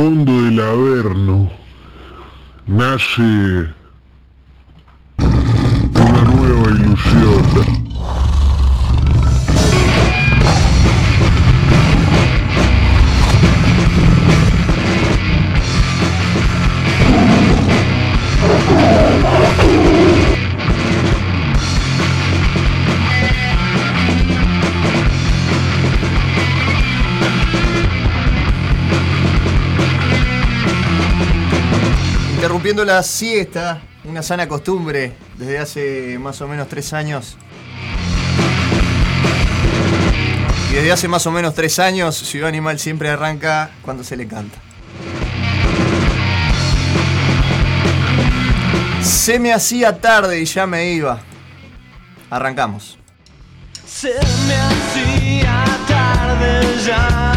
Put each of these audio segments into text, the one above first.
fondo del Averno nace una nueva ilusión. Interrumpiendo la siesta, una sana costumbre desde hace más o menos tres años. Y desde hace más o menos tres años, Ciudad Animal siempre arranca cuando se le canta. Se me hacía tarde y ya me iba. Arrancamos. Se me hacía tarde, ya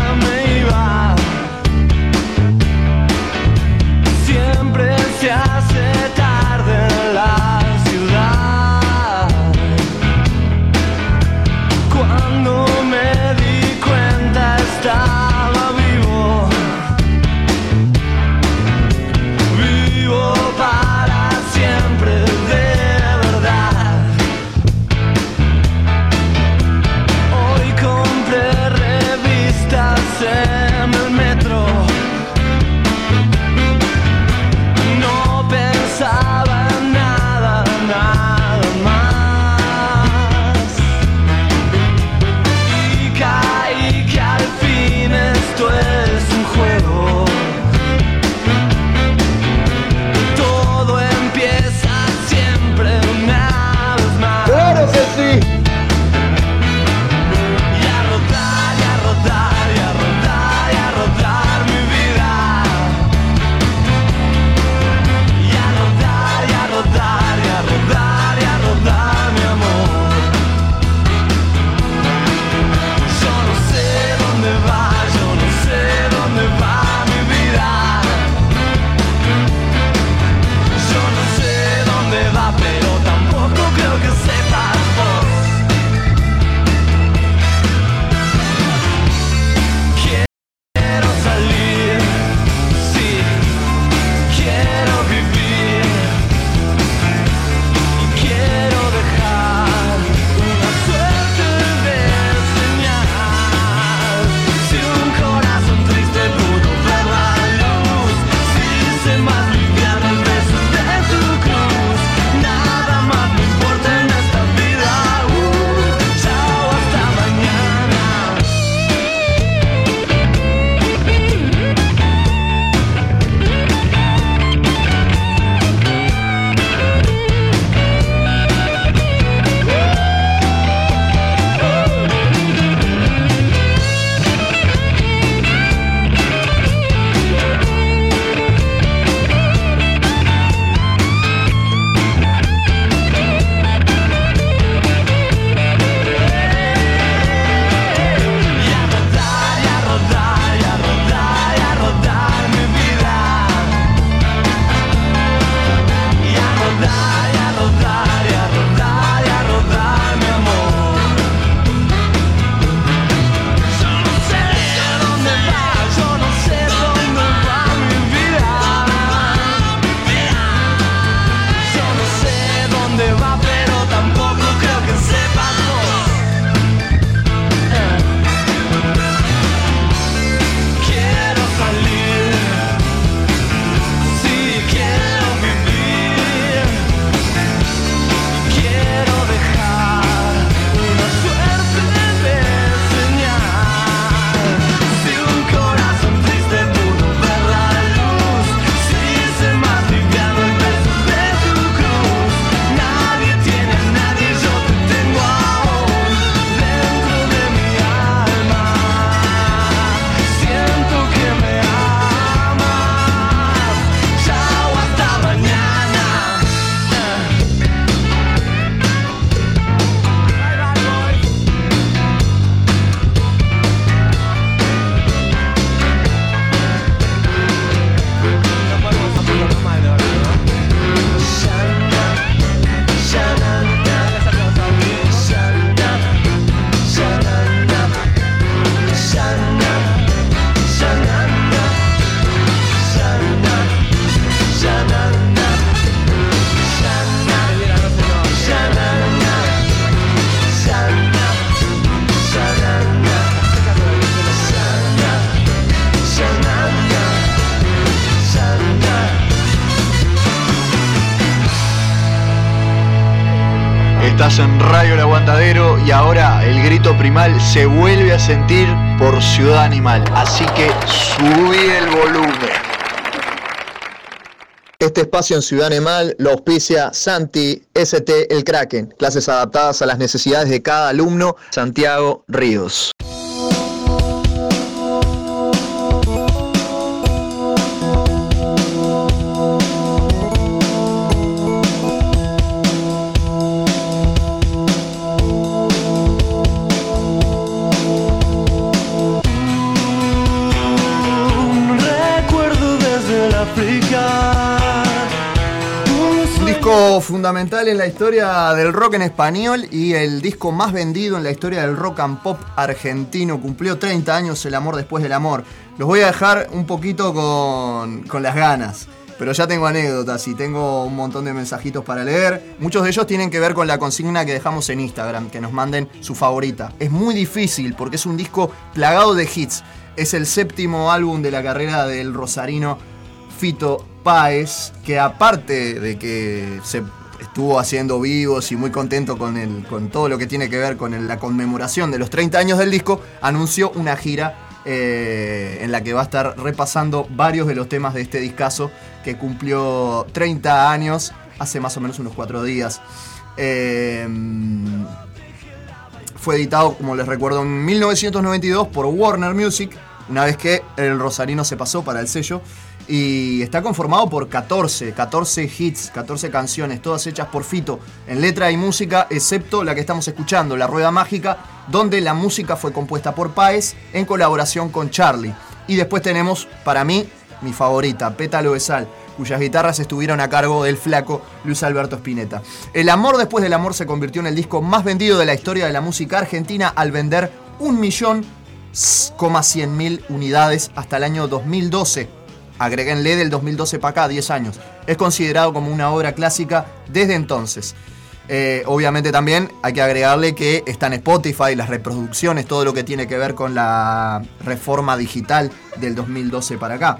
Y ahora el grito primal se vuelve a sentir por Ciudad Animal. Así que subí el volumen. Este espacio en Ciudad Animal lo auspicia Santi ST El Kraken, clases adaptadas a las necesidades de cada alumno, Santiago Ríos. Fundamental en la historia del rock en español y el disco más vendido en la historia del rock and pop argentino. Cumplió 30 años El amor después del amor. Los voy a dejar un poquito con, con las ganas. Pero ya tengo anécdotas y tengo un montón de mensajitos para leer. Muchos de ellos tienen que ver con la consigna que dejamos en Instagram, que nos manden su favorita. Es muy difícil porque es un disco plagado de hits. Es el séptimo álbum de la carrera del rosarino Fito Páez, que aparte de que se estuvo haciendo vivos y muy contento con, el, con todo lo que tiene que ver con la conmemoración de los 30 años del disco, anunció una gira eh, en la que va a estar repasando varios de los temas de este discazo que cumplió 30 años hace más o menos unos cuatro días. Eh, fue editado, como les recuerdo, en 1992 por Warner Music, una vez que el Rosarino se pasó para el sello. Y está conformado por 14, 14 hits, 14 canciones, todas hechas por Fito, en letra y música, excepto la que estamos escuchando, La Rueda Mágica, donde la música fue compuesta por Paez en colaboración con Charlie. Y después tenemos, para mí, mi favorita, Pétalo de Sal, cuyas guitarras estuvieron a cargo del flaco Luis Alberto Spinetta. El amor después del amor se convirtió en el disco más vendido de la historia de la música argentina al vender un millón coma cien mil unidades hasta el año 2012. Agréguenle del 2012 para acá, 10 años. Es considerado como una obra clásica desde entonces. Eh, obviamente también hay que agregarle que está en Spotify, las reproducciones, todo lo que tiene que ver con la reforma digital del 2012 para acá.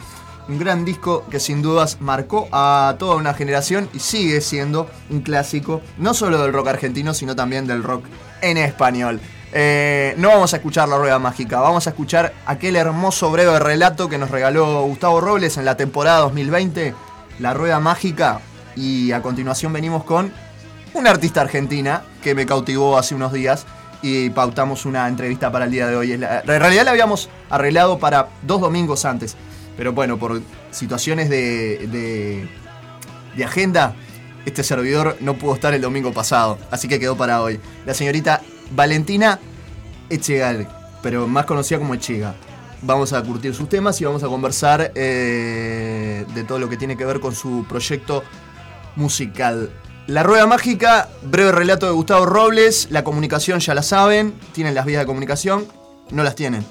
Un gran disco que sin dudas marcó a toda una generación y sigue siendo un clásico, no solo del rock argentino, sino también del rock en español. Eh, no vamos a escuchar la rueda mágica, vamos a escuchar aquel hermoso breve relato que nos regaló Gustavo Robles en la temporada 2020, La Rueda Mágica, y a continuación venimos con una artista argentina que me cautivó hace unos días y pautamos una entrevista para el día de hoy. En realidad la habíamos arreglado para dos domingos antes, pero bueno, por situaciones de, de, de agenda, este servidor no pudo estar el domingo pasado, así que quedó para hoy. La señorita Valentina Echegal, pero más conocida como Echega. Vamos a curtir sus temas y vamos a conversar eh, de todo lo que tiene que ver con su proyecto musical. La Rueda Mágica, breve relato de Gustavo Robles, la comunicación ya la saben, tienen las vías de comunicación, no las tienen.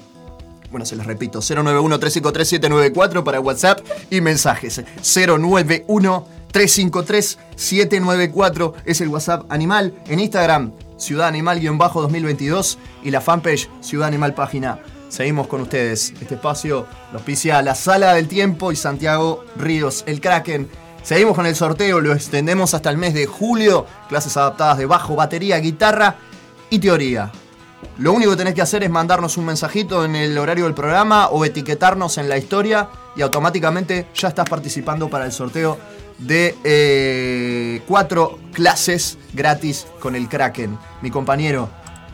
Bueno, se las repito, 091-353-794 para WhatsApp y mensajes. 091-353-794 es el WhatsApp Animal. En Instagram, Ciudad Animal-2022 y la fanpage Ciudad Animal Página. Seguimos con ustedes. Este espacio lo auspicia la Sala del Tiempo y Santiago Ríos, el Kraken. Seguimos con el sorteo, lo extendemos hasta el mes de julio. Clases adaptadas de bajo, batería, guitarra y teoría. Lo único que tenés que hacer es mandarnos un mensajito en el horario del programa o etiquetarnos en la historia y automáticamente ya estás participando para el sorteo de eh, cuatro clases gratis con el Kraken. Mi compañero,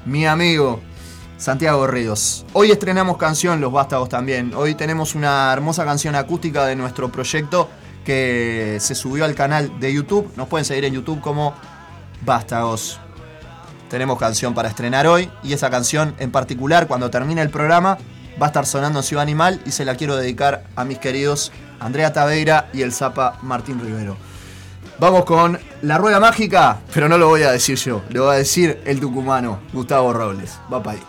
mi amigo, Santiago Ríos. Hoy estrenamos canción Los Vástagos también. Hoy tenemos una hermosa canción acústica de nuestro proyecto que se subió al canal de YouTube. Nos pueden seguir en YouTube como Vástagos. Tenemos canción para estrenar hoy y esa canción en particular cuando termine el programa va a estar sonando en Ciudad Animal y se la quiero dedicar a mis queridos Andrea Taveira y el Zapa Martín Rivero. Vamos con la rueda mágica, pero no lo voy a decir yo, lo va a decir el tucumano Gustavo Robles. Va para ahí.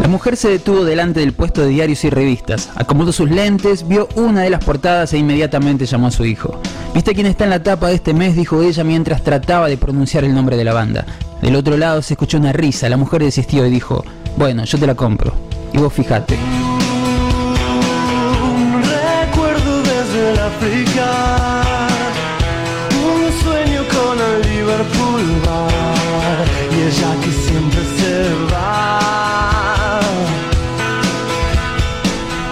La mujer se detuvo delante del puesto de diarios y revistas, acomodó sus lentes, vio una de las portadas e inmediatamente llamó a su hijo. ¿Viste quién está en la tapa de este mes? dijo ella mientras trataba de pronunciar el nombre de la banda. Del otro lado se escuchó una risa, la mujer desistió y dijo, bueno, yo te la compro. Y vos fijate. Un recuerdo desde el África. Un sueño con el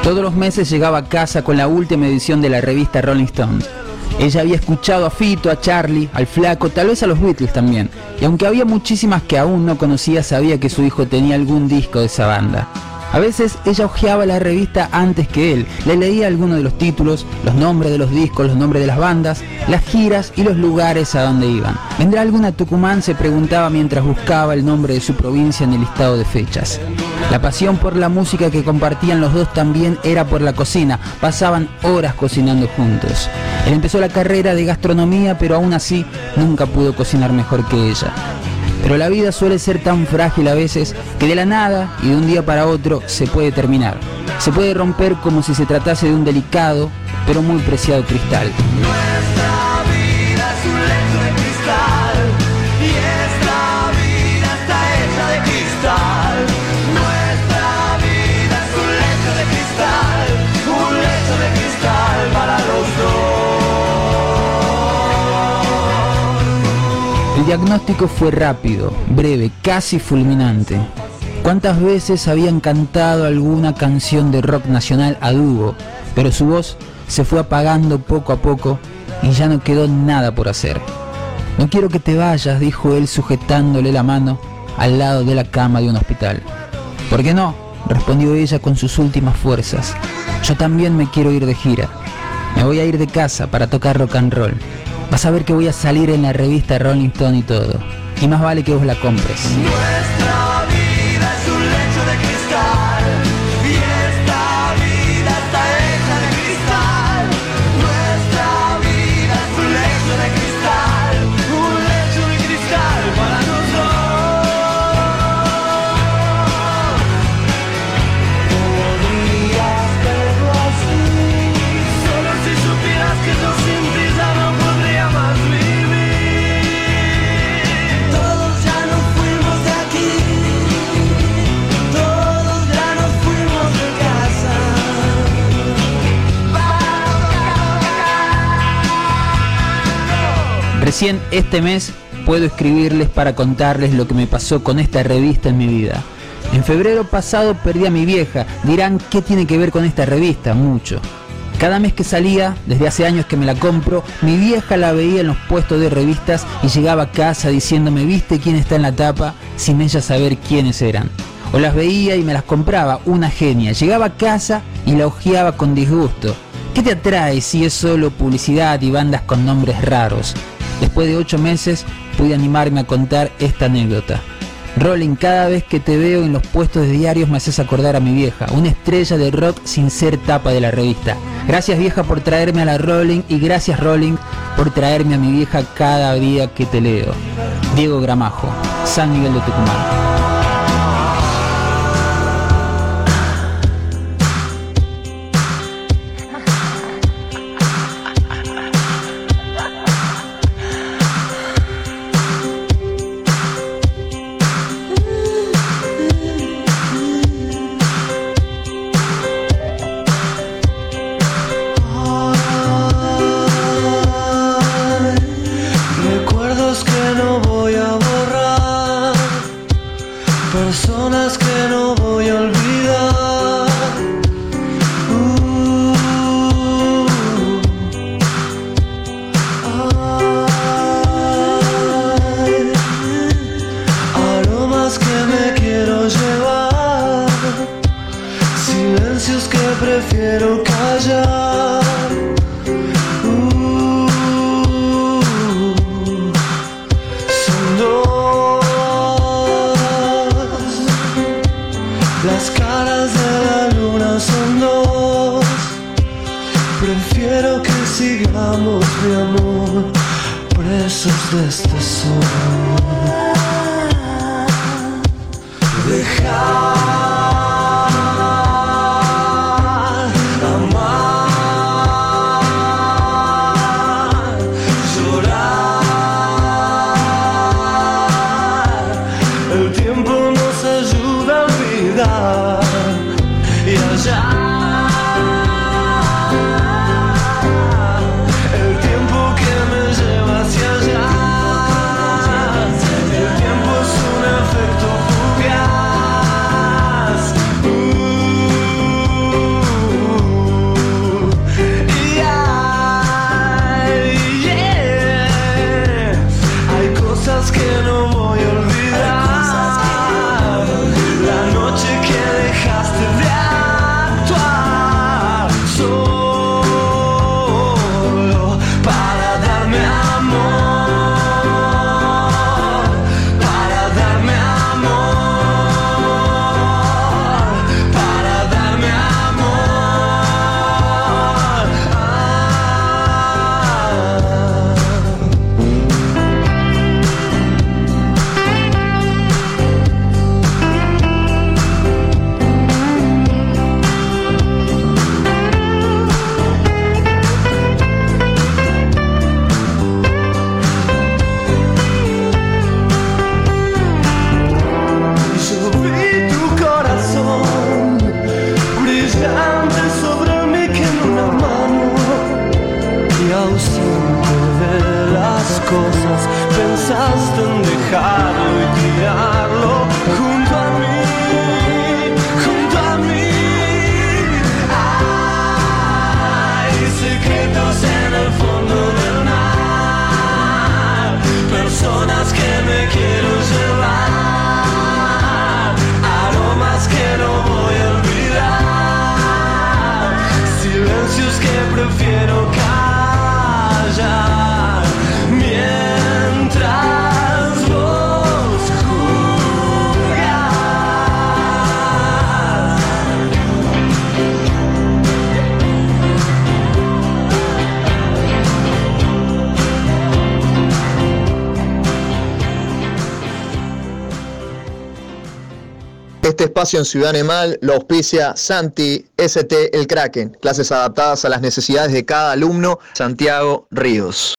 Todos los meses llegaba a casa con la última edición de la revista Rolling Stone ella había escuchado a Fito, a Charlie, al Flaco, tal vez a los Beatles también. Y aunque había muchísimas que aún no conocía, sabía que su hijo tenía algún disco de esa banda. A veces ella hojeaba la revista antes que él, le leía algunos de los títulos, los nombres de los discos, los nombres de las bandas, las giras y los lugares a donde iban. ¿Vendrá alguna Tucumán? se preguntaba mientras buscaba el nombre de su provincia en el listado de fechas. La pasión por la música que compartían los dos también era por la cocina, pasaban horas cocinando juntos. Él empezó la carrera de gastronomía, pero aún así nunca pudo cocinar mejor que ella. Pero la vida suele ser tan frágil a veces que de la nada y de un día para otro se puede terminar. Se puede romper como si se tratase de un delicado pero muy preciado cristal. El diagnóstico fue rápido, breve, casi fulminante. ¿Cuántas veces habían cantado alguna canción de rock nacional a dúo, pero su voz se fue apagando poco a poco y ya no quedó nada por hacer? No quiero que te vayas, dijo él sujetándole la mano al lado de la cama de un hospital. ¿Por qué no? respondió ella con sus últimas fuerzas. Yo también me quiero ir de gira. Me voy a ir de casa para tocar rock and roll. Vas a ver que voy a salir en la revista Rolling Stone y todo. Y más vale que vos la compres. Este mes puedo escribirles para contarles lo que me pasó con esta revista en mi vida. En febrero pasado perdí a mi vieja. Dirán, ¿qué tiene que ver con esta revista? Mucho. Cada mes que salía, desde hace años que me la compro, mi vieja la veía en los puestos de revistas y llegaba a casa diciéndome, ¿viste quién está en la tapa? Sin ella saber quiénes eran. O las veía y me las compraba, una genia. Llegaba a casa y la hojeaba con disgusto. ¿Qué te atrae si es solo publicidad y bandas con nombres raros? Después de ocho meses pude animarme a contar esta anécdota. Rolling, cada vez que te veo en los puestos de diarios me haces acordar a mi vieja, una estrella de rock sin ser tapa de la revista. Gracias vieja por traerme a la Rolling y gracias Rolling por traerme a mi vieja cada día que te leo. Diego Gramajo, San Miguel de Tucumán. espacio en Ciudad Animal lo auspicia Santi ST El Kraken, clases adaptadas a las necesidades de cada alumno, Santiago Ríos.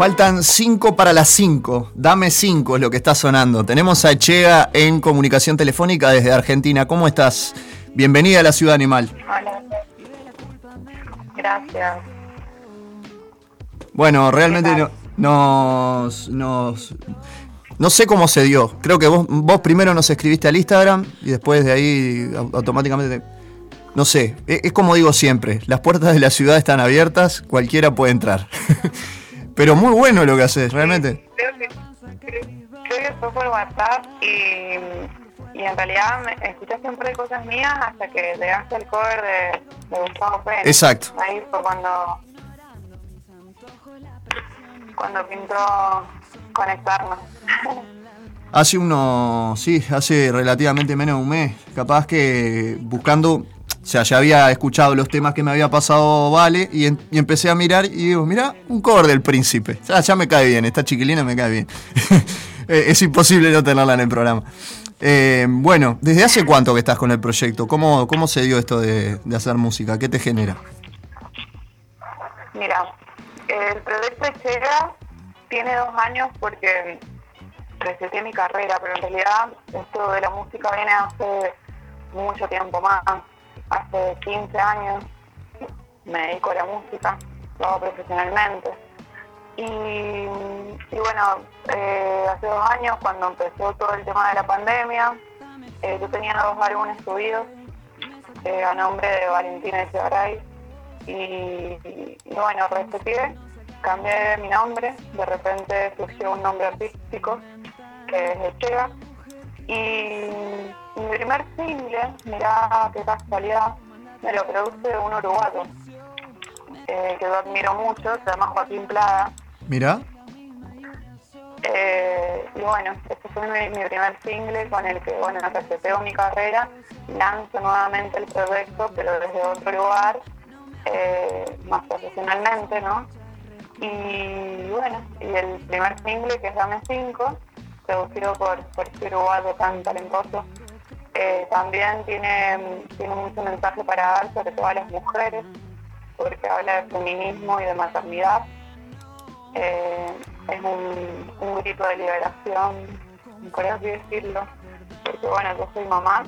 Faltan cinco para las cinco. Dame cinco es lo que está sonando. Tenemos a Chea en comunicación telefónica desde Argentina. ¿Cómo estás? Bienvenida a la Ciudad Animal. Hola. Gracias. Bueno, realmente no, nos, No sé cómo se dio. Creo que vos, primero nos escribiste al Instagram y después de ahí automáticamente... Te, no sé, e-, es como digo siempre, las puertas de la ciudad están abiertas, cualquiera puede entrar. Pero muy bueno lo que haces, realmente. Creo que, creo, creo que fue por WhatsApp y, y en realidad me, escuché siempre cosas mías hasta que llegaste al cover de, de Gustavo Pérez. Exacto. Ahí fue cuando, cuando pintó conectarnos. Hace uno, sí, hace relativamente menos de un mes, capaz que buscando, o sea, ya había escuchado los temas que me había pasado Vale y empecé a mirar y digo, mira, un cover del príncipe. O sea, ya me cae bien, esta chiquilina me cae bien. Eh, es imposible no tenerla en el programa. Eh, bueno, ¿desde hace cuánto que estás con el proyecto? ¿Cómo, cómo se dio esto de, de hacer música? ¿Qué te genera? Mira, el proyecto llega, tiene dos años porque receté mi carrera, pero en realidad esto de la música viene hace mucho tiempo más, hace 15 años me dedico a la música, lo hago profesionalmente. Y, bueno, eh, hace dos años cuando empezó todo el tema de la pandemia, eh, yo tenía dos álbumes subidos eh, a nombre de Valentina Echegaray y, y bueno, respeté, cambié mi nombre, de repente surgió un nombre artístico que es Echega y mi primer single, mirá qué casualidad, me lo produce un uruguayo eh, que yo admiro mucho, se llama Joaquín Plada. Mira, eh, y bueno, este fue mi, mi primer single con el que, bueno, reseteo mi carrera, lanzo nuevamente el proyecto, pero desde otro lugar, eh, más profesionalmente, ¿no? Y bueno, y el primer single que es Dame 5, producido por, por este uruguayo tan talentoso, eh, también tiene, tiene mucho mensaje para dar sobre todo a las mujeres, porque habla de feminismo y de maternidad. Eh, es un, grito de liberación, por así decirlo, porque bueno, yo soy mamá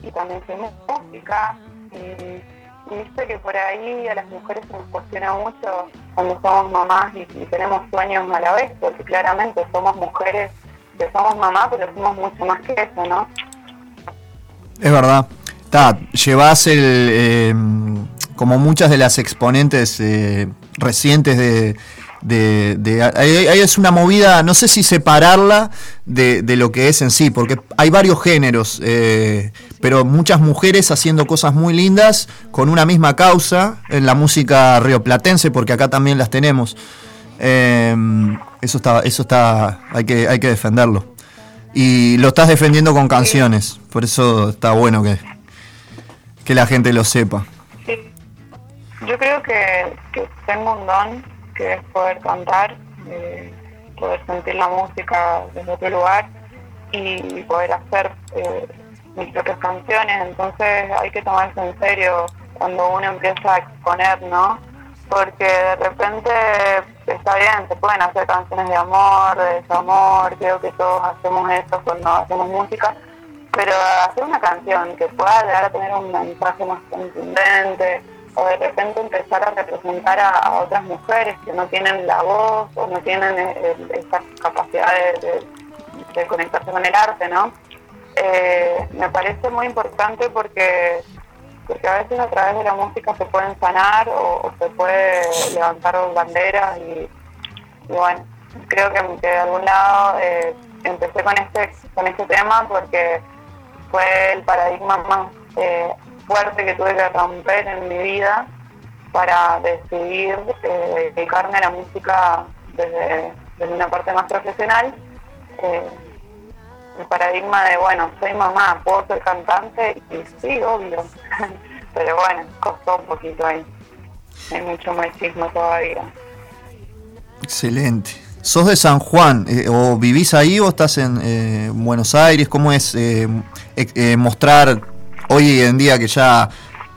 y también soy música y, y viste que por ahí a las mujeres se nos cuestiona mucho cuando somos mamás y tenemos sueños a la vez, porque claramente somos mujeres que somos mamás, pero somos mucho más que eso, ¿no? es verdad. Ta, llevas el, eh, como muchas de las exponentes eh, recientes de, de, de- ahí, ahí es una movida, no sé si separarla de, de lo que es en sí, porque hay varios géneros, eh, pero muchas mujeres haciendo cosas muy lindas con una misma causa en la música rioplatense, porque acá también las tenemos. Eh, eso está, eso está, hay que, hay que defenderlo. Y lo estás defendiendo con canciones, por eso está bueno que, que la gente lo sepa. Sí. Yo creo que, que tengo un don, que es poder cantar, eh, poder sentir la música desde otro lugar y poder hacer eh, mis propias canciones. Entonces hay que tomarse en serio cuando uno empieza a exponer, ¿no? Porque de repente está bien, se pueden hacer canciones de amor, de desamor, creo que todos hacemos eso cuando hacemos música, pero hacer una canción que pueda llegar a tener un mensaje más contundente o de repente empezar a representar a, otras mujeres que no tienen la voz o no tienen eh, el- capacidad de conectarse con el arte, ¿no? Eh, me parece muy importante porque porque a veces a través de la música se pueden sanar o, se puede levantar banderas y, bueno, creo que, de algún lado eh, empecé con este, con este tema porque fue el paradigma más eh, fuerte que tuve que romper en mi vida para decidir eh, dedicarme a la música desde una parte más profesional. El paradigma de, bueno, soy mamá, puedo ser cantante, y sí, obvio. Pero bueno, costó un poquito ahí. Hay mucho machismo todavía. Excelente. ¿Sos de San Juan? eh, ¿O vivís ahí o estás en eh, Buenos Aires? ¿Cómo es eh, eh, mostrar hoy en día que ya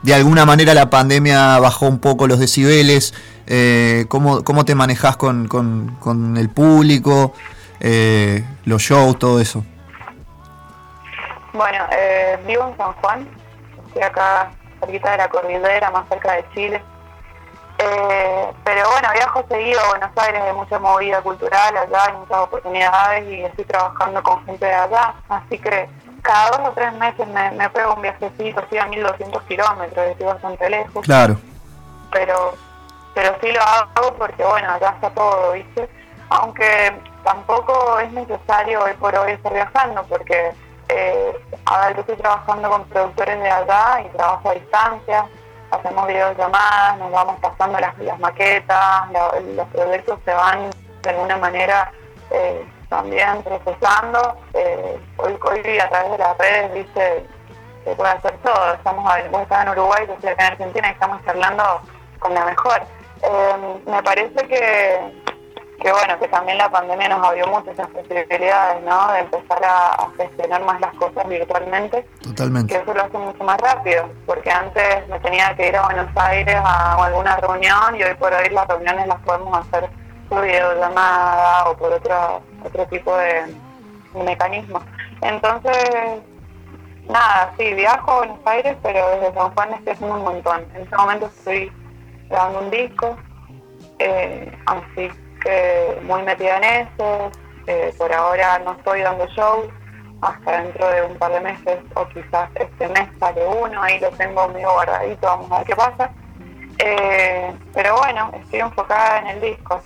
de alguna manera la pandemia bajó un poco los decibeles? Eh, ¿cómo, ¿Cómo te manejás con, con- con el público? Los shows, todo eso. Bueno, eh, vivo en San Juan, estoy acá cerquita de la cordillera, más cerca de Chile. Eh, pero bueno, viajo seguido a Buenos Aires, hay mucha movida cultural allá, hay muchas oportunidades y estoy trabajando con gente de allá. Así que cada dos o tres meses me, me pego un viajecito, estoy a 1200 kilómetros, estoy bastante lejos Claro. pero pero sí lo hago porque bueno ya está todo viste aunque tampoco es necesario hoy por hoy estar viajando porque eh, ahora yo estoy trabajando con productores de allá y trabajo a distancia hacemos videollamadas nos vamos pasando las, las maquetas los proyectos se van de alguna manera eh, también procesando eh, hoy, hoy a través de las redes viste se puede hacer todo. Estamos vos estás en Uruguay, yo estoy acá en Argentina y estamos charlando con la mejor. Eh, me parece que, que bueno, que también la pandemia nos abrió muchas esas posibilidades, ¿no? De empezar a, gestionar más las cosas virtualmente, que Totalmente. eso lo hace mucho más rápido, porque antes me tenía que ir a Buenos Aires a alguna reunión y hoy por hoy las reuniones las podemos hacer por videollamada o por otro, otro tipo de, de mecanismo. Entonces, Nada, sí, viajo a Buenos Aires, pero desde San Juan estoy haciendo un montón. En este momento estoy grabando un disco, eh, así muy metida en eso. Eh, por ahora no estoy dando shows, hasta dentro de un par de meses o quizás este mes sale uno, ahí lo tengo medio guardadito, vamos a ver qué pasa. Eh, pero bueno, estoy enfocada en el disco,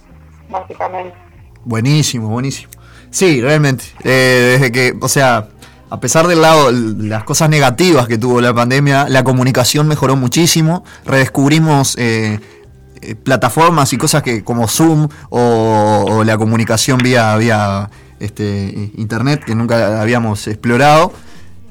básicamente. Buenísimo, buenísimo. Sí, realmente. Eh, desde que, o sea, a pesar del lado, las cosas negativas que tuvo la pandemia, la comunicación mejoró muchísimo. Redescubrimos eh, eh, plataformas y cosas que como Zoom o, la comunicación vía, vía este, internet que nunca habíamos explorado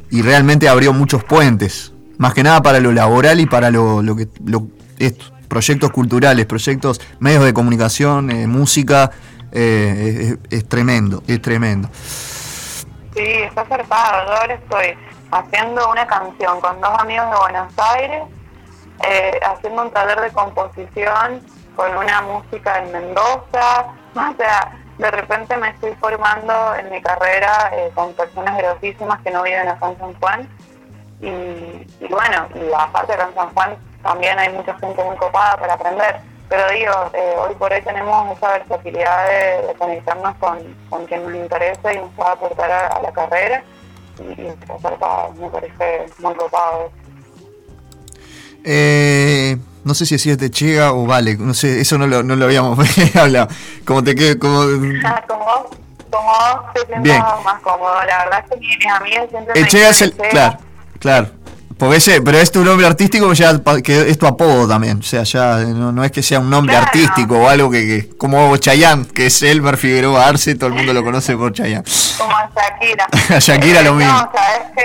y realmente abrió muchos puentes. Más que nada para lo laboral y para lo, que lo, esto, proyectos culturales, proyectos, medios de comunicación, eh, música. eh, es, tremendo, es tremendo. Sí, está zarpado. Yo ahora estoy haciendo una canción con dos amigos de Buenos Aires, eh, haciendo un taller de composición con una música en Mendoza. O sea, de repente me estoy formando en mi carrera eh, con personas grosísimas que no viven acá en San Juan. Y, bueno, y aparte acá en San Juan también hay mucha gente muy copada para aprender. Pero digo, eh, hoy por hoy tenemos esa versatilidad de, conectarnos con, con quien nos interesa y nos pueda aportar a, a la carrera. Y, y me parece muy copado. Eh, no sé si decías te chega o vale, no sé, eso no lo, no lo habíamos hablado. Como te quede, como. Ah, como vos, como vos te siento Bien. más cómodo. La verdad es que mis amigas siempre me Echega es dicen el. Claro, claro. Porque ese, pero es tu nombre artístico, ya que es tu apodo también. O sea, ya no, no es que sea un nombre Claro. artístico o algo que, que- como Chayanne, que es Elmer Figueroa Arce, todo el mundo lo conoce por Chayanne. como a Shakira. A Shakira lo Eh, mismo. No, sabes que,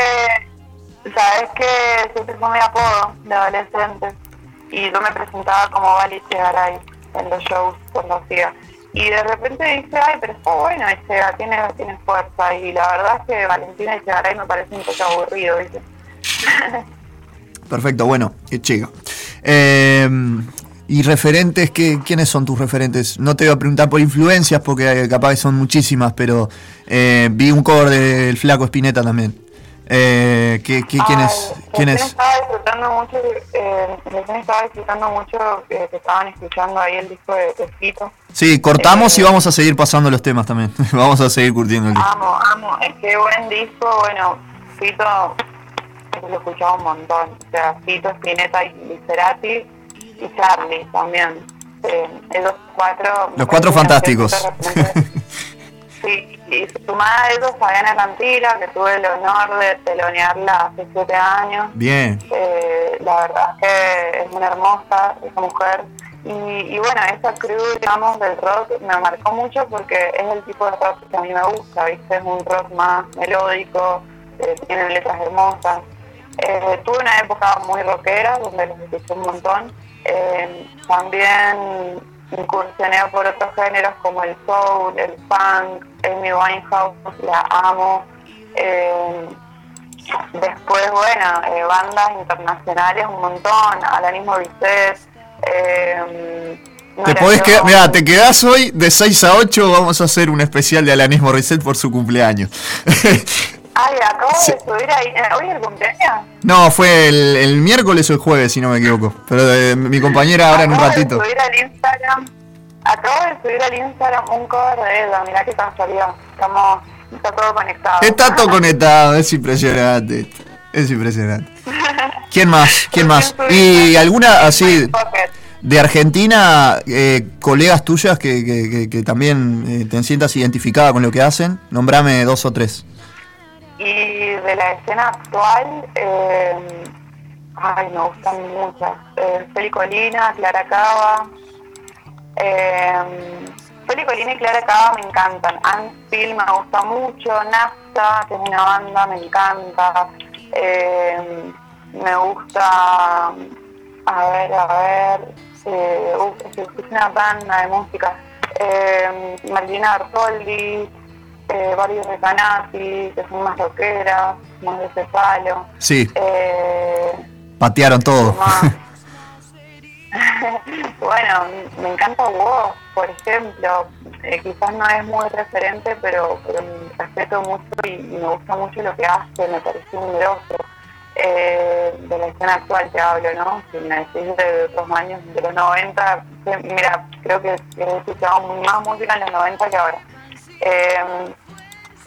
sabes que siempre fue mi apodo de adolescente. Y yo me presentaba como Vali Chegaray en los shows cuando hacía. Y de repente dije, ay, pero está bueno Echega, tiene, tiene fuerza. Y la verdad es que Valentina Echegaray me parece un poco aburrido, ¿viste? Perfecto, bueno, Echega. Eh, y referentes, ¿qué, ¿quiénes son tus referentes? No te voy a preguntar por influencias porque eh, capaz son muchísimas, pero eh, vi un cover del Flaco Espineta también. Eh, ¿qué, qué- quién es? Ay, ¿Quién es? estaba disfrutando mucho, eh, estaba disfrutando mucho eh, que estaban escuchando ahí el disco de Tejito. Sí, cortamos y Eh, vamos a seguir pasando los temas también. vamos a seguir curtiendo el disco. Amo, amo, es que buen disco, bueno, Fito, lo he escuchado un montón, o sea, Fito, Spinetta y Licerati y Charlie también. Eh, esos cuatro... Los cuatro fantásticos. Sí, y sumada a ellos, Fabiana Cantila, que tuve el honor de telonearla hace siete años. Bien, Eh, la verdad es que es una hermosa esa mujer. Y, y bueno, esa crew, digamos, del rock me marcó mucho porque es el tipo de rock que a mí me gusta, ¿viste? Es un rock más melódico, eh, tiene letras hermosas. Eh, tuve una época muy rockera donde los escuché un montón. Eh, también incursioné por otros géneros como el soul, el funk, Amy Winehouse, la amo. Eh, Después, bueno, eh, bandas internacionales un montón, Alanis Morissette. Eh, te podés quedar, mira, te quedás hoy de 6 a 8, vamos a hacer un especial de Alanis Morissette por su cumpleaños. Ay, acabo Sí. de subir ahí. eh, ¿Hoy es el cumpleaños? no, fue el, el miércoles o el jueves, si no me equivoco. Pero eh, mi compañera ahora en un Acabo ratito. De subir al Instagram, acabo de subir al Instagram un cover de ella, mirá qué casualidad. Estamos está todo conectado. Está todo conectado, es impresionante. Es impresionante. ¿Quién más? ¿Quién más? ¿Y alguna así de Argentina, eh, colegas tuyas que, que- que- que también eh, te sientas identificada con lo que hacen? Nombrame dos o tres. De la escena actual, eh, ay, me gustan muchas. Eh, Feli Colina, Clara Cava. Eh, Feli Colina y Clara Cava me encantan. Anfield me gusta mucho. Nafta, que es una banda, me encanta. Eh, me gusta, a ver, a ver, uf, es una banda de música. Eh, Malvina Artoldi, eh, varios de Canati, que son más rockeras, más de ese palo. Sí, Eh, patearon todo. bueno, me encanta vos, por ejemplo. Eh, quizás no es muy referente, pero, pero respeto mucho y, y me gusta mucho lo que hace, me parece un grosso. Eh, de la escena actual te hablo, ¿no? Si me decís de otros años, de los 90, que, mira, creo que he escuchado más música en los 90 que ahora. Eh,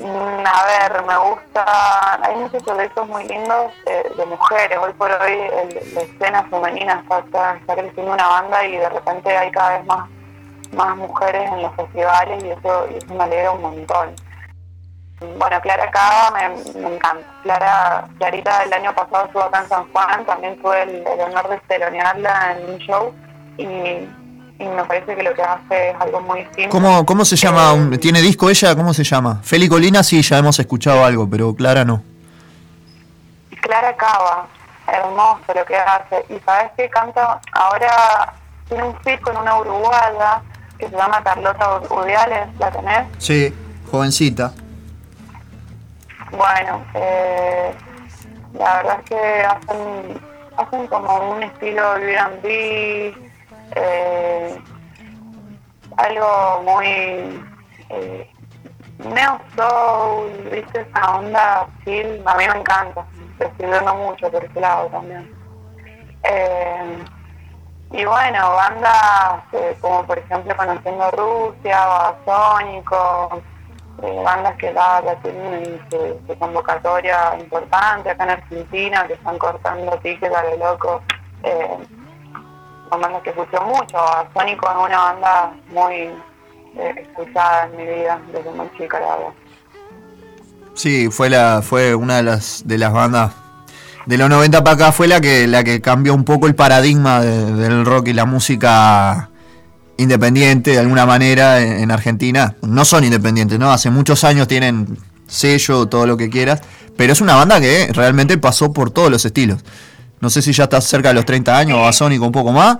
A ver, me gusta, hay muchos proyectos muy lindos eh, de mujeres. Hoy por hoy el- la escena femenina está, está, está creciendo una banda y de repente hay cada vez más, más mujeres en los festivales y eso, y eso me alegra un montón. Bueno, Clara Cava me, encanta. Clara, Clarita el año pasado estuvo acá en San Juan, también tuve el, el honor de telonearla en un show y, y me parece que lo que hace es algo muy distinto. ¿Cómo, cómo se llama? un- ¿Tiene disco ella? ¿Cómo se llama? Feli Colina sí, ya hemos escuchado algo, pero Clara no. Clara Cava, hermoso lo que hace. Y sabes que canta, ahora tiene un feat con una uruguaya que se llama Carlota Udiales, ¿la tenés? Sí, jovencita. Bueno, eh, la verdad es que hacen, hacen como un estilo B&B, eh, algo muy eh, neo soul, viste esa onda chill, a mí me encanta, estoy viendo mucho por ese lado también. Eh, y bueno, bandas eh, como por ejemplo Conociendo Rusia, Babasónico, eh, bandas que tienen su, su convocatoria importante acá en Argentina, que están cortando tickets a lo loco. Eh, bandas que escucho mucho. Babasónico es una banda muy eh, escuchada en mi vida desde muy chica. Sí, fue la fue una de las de las bandas de los 90 para acá fue la que la que cambió un poco el paradigma de- del rock y la música independiente de alguna manera en, en Argentina. No son independientes, ¿no? Hace muchos años tienen sello, todo lo que quieras, pero es una banda que realmente pasó por todos los estilos. No sé si ya está cerca de los 30 años o a Sónico un poco más.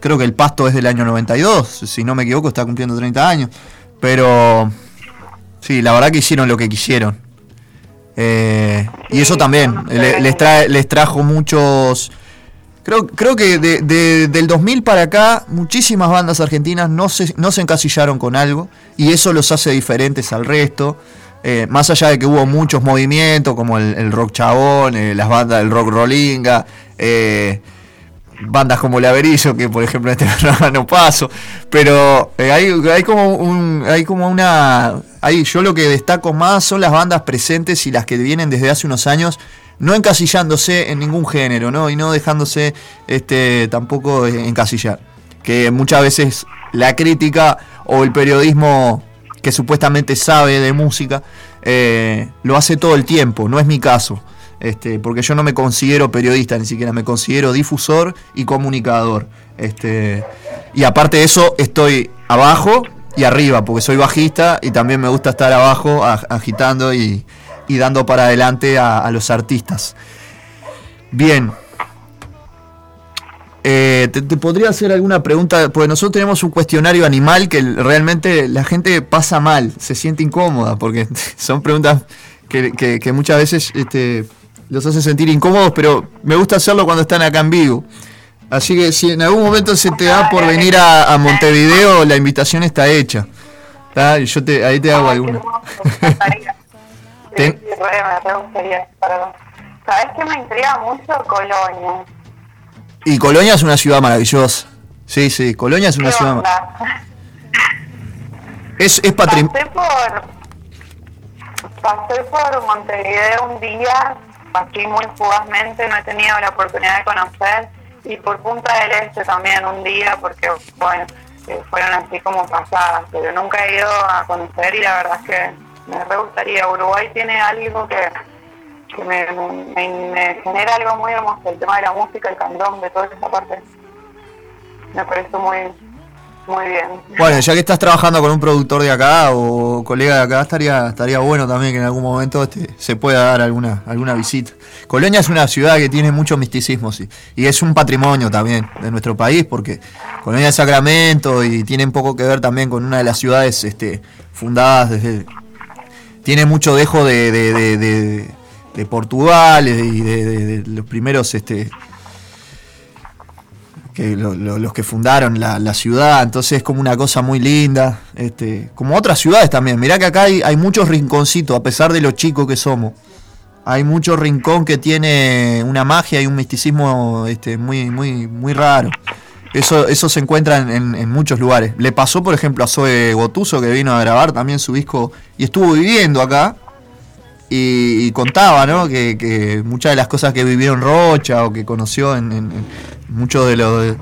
Creo que el Pasto es del año 92, si no me equivoco, está cumpliendo 30 años. Pero Sí, la verdad que hicieron lo que quisieron. Eh, y eso también, le- les, trae, les trajo muchos... Creo, creo que de- de- del 2000 para acá, muchísimas bandas argentinas no se, no se encasillaron con algo y eso los hace diferentes al resto. Eh, más allá de que hubo muchos movimientos como el, el rock chabón, eh, las bandas del rock rollinga, eh, bandas como Laberillo, que por ejemplo en este programa no paso, pero hay, hay como un, hay como una, hay, yo lo que destaco más son las bandas presentes y las que vienen desde hace unos años, no encasillándose en ningún género, ¿no? Y no dejándose este tampoco encasillar. Que muchas veces la crítica o el periodismo que supuestamente sabe de música, eh, lo hace todo el tiempo, no es mi caso. Este, porque yo no me considero periodista, ni siquiera me considero difusor y comunicador. Este, y aparte de eso, estoy abajo y arriba, porque soy bajista y también me gusta estar abajo agitando y, y dando para adelante a los artistas. Bien. Eh, te, te podría hacer alguna pregunta, porque nosotros tenemos un cuestionario animal que realmente la gente pasa mal, se siente incómoda, porque son preguntas que, que- que muchas veces este, los hace sentir incómodos, pero me gusta hacerlo cuando están acá en vivo. Así que si en algún momento se te da por venir a, a Montevideo, la invitación está hecha. ¿tá? Yo te, ahí te hago alguna. Ten-. ¿Sabes qué me intriga mucho? Colonia. Y Colonia es una ciudad maravillosa. Sí, sí, Colonia es una ¿Qué ciudad. onda? Es, es patrimonio. Pasé por... pasé por Montevideo un día, así muy fugazmente, no he tenido la oportunidad de conocer, y por Punta del Este también un día, porque, bueno, eh, fueron así como pasadas, pero nunca he ido a conocer y la verdad es que me re gustaría. Uruguay tiene algo que, que me, genera algo muy hermoso, el tema de la música, el candombe, toda esa parte. Me parece muy, muy bien. Bueno, ya que estás trabajando con un productor de acá o colega de acá, estaría, estaría bueno también que en algún momento este, se pueda dar alguna, alguna visita. Colonia es una ciudad que tiene mucho misticismo, sí, y es un patrimonio también de nuestro país, porque Colonia es Sacramento y tiene poco que ver también con una de las ciudades este, fundadas desde... Tiene mucho dejo de, de, de- de- de Portugal y de, los primeros... Este, que lo- lo- los que fundaron la, ciudad, entonces es como una cosa muy linda, este, como otras ciudades también. Mirá que acá hay, muchos rinconcitos, a pesar de lo chicos que somos. Hay mucho rincón que tiene una magia y un misticismo este, muy, muy, muy raro. Eso, eso se encuentra en, en- en muchos lugares. Le pasó, por ejemplo, a Zoe Gotuso, que vino a grabar también su disco y estuvo viviendo acá. Y, y contaba, ¿no? Que, que muchas de las cosas que vivió en Rocha o que conoció en, en- muchos de los,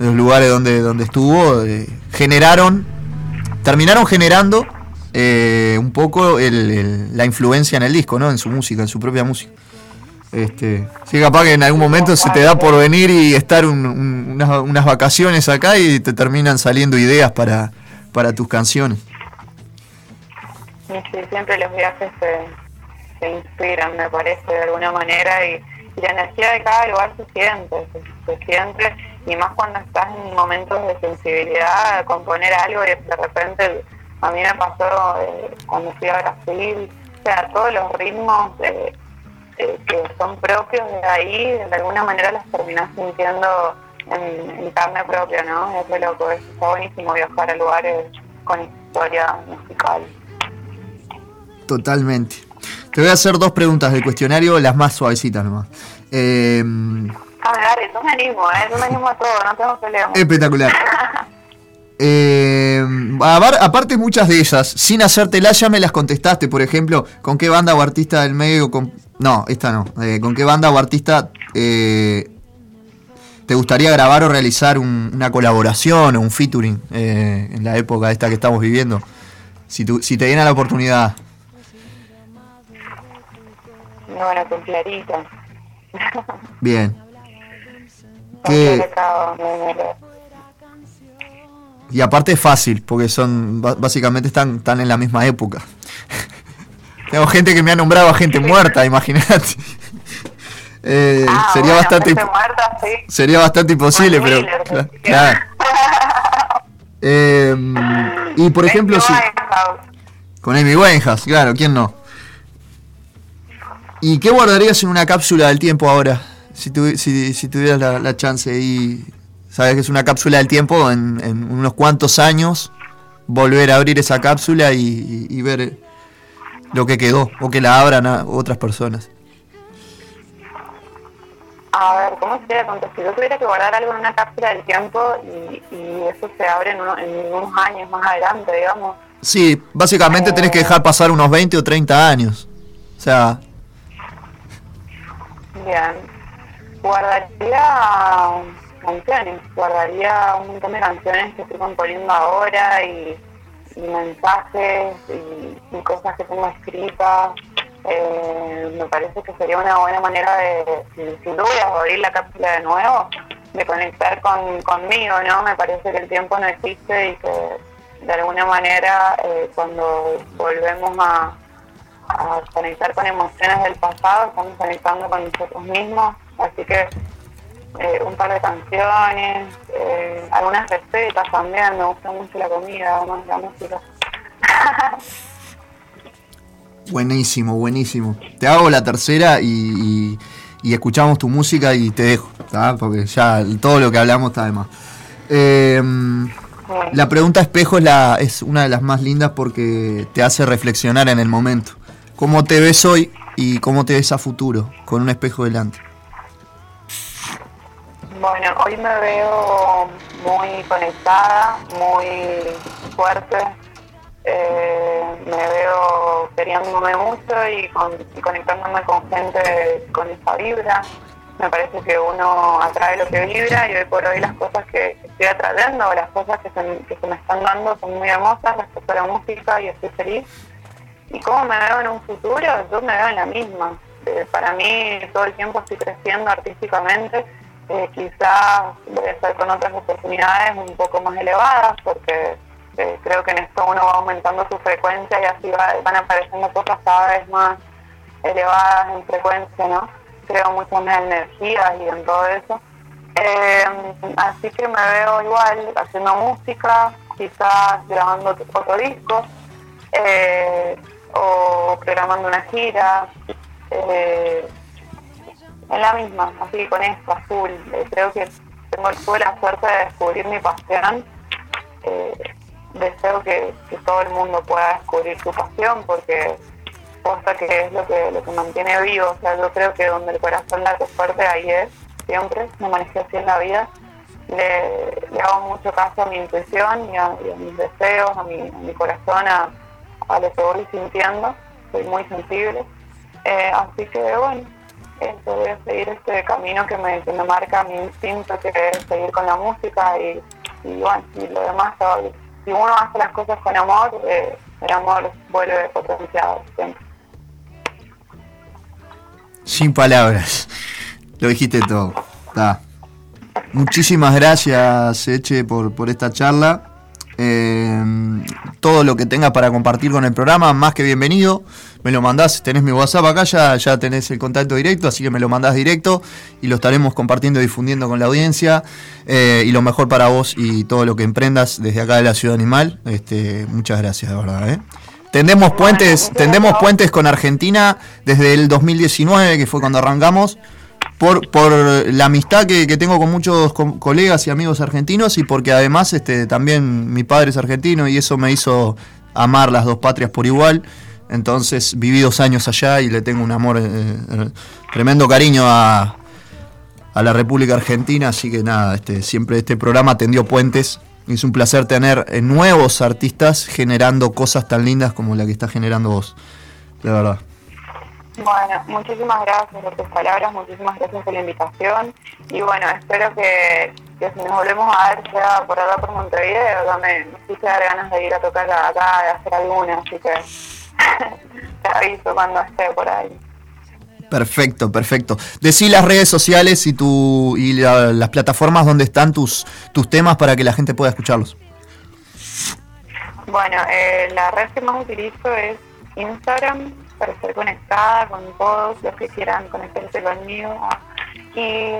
lugares donde, donde estuvo, eh, generaron, terminaron generando eh, un poco el- la influencia en el disco, ¿no? En su música, en su propia música. Este, sí, capaz que en algún momento se te da por venir y estar un- un- unas, unas vacaciones acá y te terminan saliendo ideas para, para tus canciones. Sí, siempre los viajes se, se inspiran, me parece, de alguna manera, y, la energía de cada lugar se siente, se, se siente, y más cuando estás en momentos de sensibilidad, componer algo y de repente, a mí me pasó eh, cuando fui a Brasil, o sea, todos los ritmos eh, eh, que son propios de ahí, de alguna manera los terminás sintiendo en, carne propia, ¿no? Es loco, es, está buenísimo viajar a lugares con historia musical. Totalmente. Te voy a hacer dos preguntas del cuestionario, las más suavecitas nomás. Eh, Ah, dale, yo me animo, ¿eh? Me animo a todo, no tengo problema. espectacular. Eh, apar- aparte muchas de esas, sin hacértelas ya me las contestaste, por ejemplo, ¿con qué banda o artista del medio? Con, no, esta no. Eh, ¿Con qué banda o artista eh, te gustaría grabar o realizar un- una colaboración o un featuring en la época esta que estamos viviendo? Si, tu- si te diera la oportunidad. No, bueno, con Clarita. Bien. ¿Qué- me- Y aparte es fácil, porque son básicamente están, están en la misma época. Tengo gente que me ha nombrado a gente muerta, imagínate. Eh, Ah, sería bueno, bastante gente muerta, sí. sería bastante imposible, pero claro. Eh, y por ejemplo, si, con Amy Winehouse, claro, ¿quién no? ¿Y qué guardarías en una cápsula del tiempo ahora? Si, tuvi- si, si tuvieras la, la chance y sabes que es una cápsula del tiempo en, en unos cuantos años, volver a abrir esa cápsula y, y- y ver lo que quedó o que la abran a otras personas. A ver, ¿cómo sería contar? Si yo tuviera que guardar algo en una cápsula del tiempo y, y eso se abre en, uno- en unos años más adelante, digamos. Sí, básicamente tenés que dejar pasar unos 20 o 30 años. O sea, Bien. Guardaría canciones, guardaría un montón de canciones que estoy componiendo ahora y, mensajes y, cosas que tengo escritas. Eh, me parece que sería una buena manera de, si, logras abrir la cápsula de nuevo, de conectar con, conmigo, ¿no? Me parece que el tiempo no existe y que de alguna manera eh, cuando volvemos a, a conectar con emociones del pasado, estamos conectando con nosotros mismos, así que eh, un par de canciones, eh, algunas recetas también, me gusta mucho la comida, más la música. buenísimo, buenísimo. Te hago la tercera y, y- y escuchamos tu música y te dejo, ¿tá? porque ya todo lo que hablamos está de más. Eh, la pregunta espejo es, la, es una de las más lindas porque te hace reflexionar en el momento. ¿Cómo te ves hoy y cómo te ves a futuro con un espejo delante? Bueno, hoy me veo muy conectada, muy fuerte, eh, me veo queriéndome mucho y, y conectándome con gente con esa vibra. Me parece que uno atrae lo que vibra y hoy por hoy las cosas que estoy atrayendo las cosas que se, que se me están dando son muy hermosas respecto a la música y estoy feliz. ¿Y cómo me veo en un futuro? Yo me veo en la misma. Eh, para mí todo el tiempo estoy creciendo artísticamente. Eh, quizás voy a estar con otras oportunidades un poco más elevadas porque eh, creo que en esto uno va aumentando su frecuencia y así va- van apareciendo cosas cada vez más elevadas en frecuencia, ¿no? Creo mucho en energías y en todo eso. Así que me veo igual haciendo música, quizás grabando otro disco o programando una gira. eh, en la misma, así con esto, azul. Eh, creo que tengo tuve la suerte de descubrir mi pasión. Eh, deseo que, todo el mundo pueda descubrir su pasión porque posta que es lo que, lo que mantiene vivo. O sea, yo creo que donde el corazón late fuerte, ahí es, siempre. Me manejé así en la vida. Le, hago mucho caso a mi intuición y a, y a mis deseos, a mi, a mi corazón, a, a lo que voy sintiendo. Soy muy sensible. Eh, así que bueno, eso, voy a seguir este camino que me, que marca mi instinto, que es seguir con la música y, y bueno, y lo demás, si uno hace las cosas con amor, eh, el amor vuelve potenciado siempre. Sin palabras. Lo dijiste todo. Ta. Muchísimas gracias, Eche, por, por esta charla. Eh, todo lo que tengas para compartir con el programa, más que bienvenido. Me lo mandás, tenés mi WhatsApp acá, ya, ya tenés el contacto directo, así que me lo mandás directo y lo estaremos compartiendo y difundiendo con la audiencia. Eh, y lo mejor para vos y todo lo que emprendas desde acá de la Ciudad Animal. Este, muchas gracias, de verdad. ¿eh? Tendemos puentes, tendemos puentes con Argentina desde el 2019, que fue cuando arrancamos por, por la amistad que, que tengo con muchos co- colegas y amigos argentinos y porque además este, también mi padre es argentino y eso me hizo amar las dos patrias por igual. Entonces viví dos años allá y le tengo un amor, eh, eh, tremendo cariño a, a la República Argentina. Así que nada, este, siempre este programa tendió puentes. Es un placer tener eh, nuevos artistas generando cosas tan lindas como la que está generando vos. De verdad. Bueno, muchísimas gracias por tus palabras, muchísimas gracias por la invitación y bueno, espero que, que si nos volvemos a ver sea por acá por Montevideo, me, me quise dar ganas de ir a tocar acá, de hacer alguna, así que te aviso cuando esté por ahí. Perfecto, perfecto. Decí las redes sociales y tu y la- las plataformas donde están tus, tus temas para que la gente pueda escucharlos. Bueno, eh, la red que más utilizo es Instagram para estar conectada con todos los que quieran conectarse conmigo. Y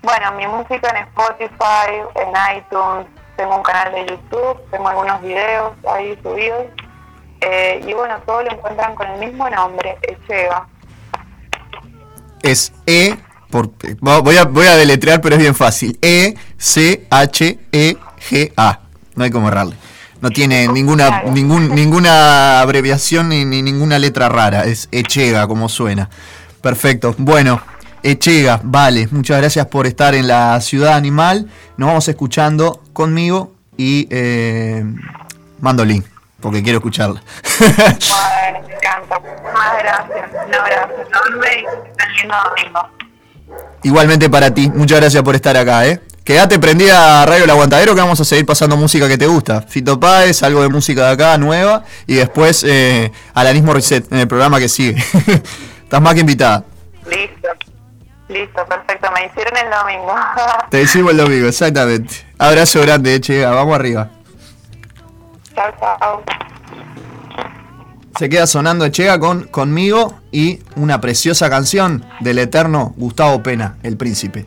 bueno, mi música en Spotify, en iTunes, tengo un canal de YouTube, tengo algunos videos ahí subidos. Eh, y bueno, todo lo encuentran con el mismo nombre, Echeva. Es E, por, voy, a, voy a deletrear, pero es bien fácil. E, C, H, E, G, A. No hay como errarle. No tiene ninguna, Claro. ningún, ninguna abreviación ni, ni ninguna letra rara. Es Echega, como suena. Perfecto. Bueno, Echega, vale. Muchas gracias por estar en la ciudad animal. Nos vamos escuchando conmigo y eh, Mandolín, porque quiero escucharla. Bueno, me encanta. Muchas gracias. Un abrazo enorme y que tengan lindo domingo. Igualmente para ti, muchas gracias por estar acá, ¿eh? Quédate prendida a Radio El Aguantadero que vamos a seguir pasando música que te gusta. Fito Páez, algo de música de acá, nueva, y después eh, Alanismo Reset, en el programa que sigue. Estás más que invitada. Listo. Listo, perfecto. Me hicieron el domingo. Te decimos el domingo, exactamente. Abrazo grande, eh, che, vamos arriba. chao, chao. Se queda sonando Echega con Conmigo y una preciosa canción del eterno Gustavo Pena, El Príncipe.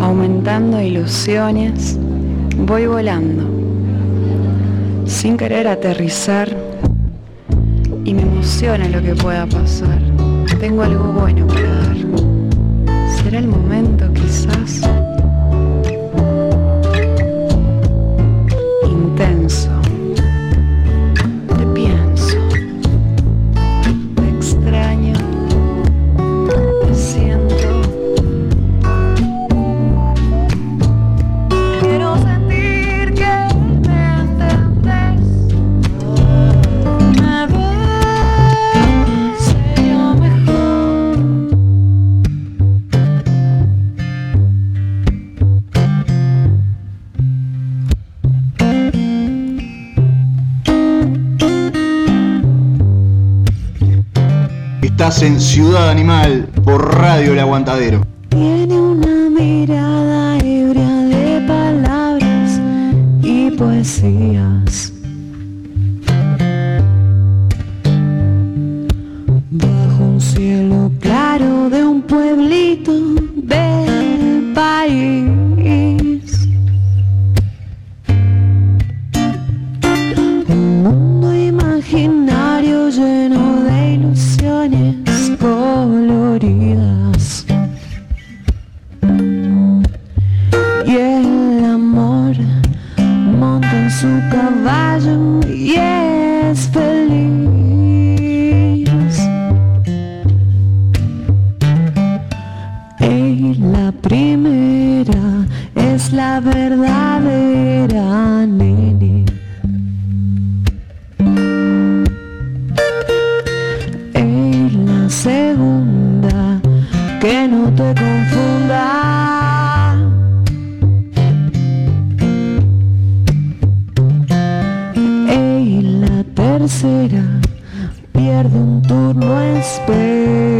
aumentando ilusiones, voy volando, sin querer aterrizar y me emociona lo que pueda pasar. Tengo algo bueno para Estás en Ciudad Animal por Radio El Aguantadero. Tiene una mirada ebria de palabras y poesías. la verdadera nene. Es la segunda, que no te confunda. Es la tercera, pierde un turno espera.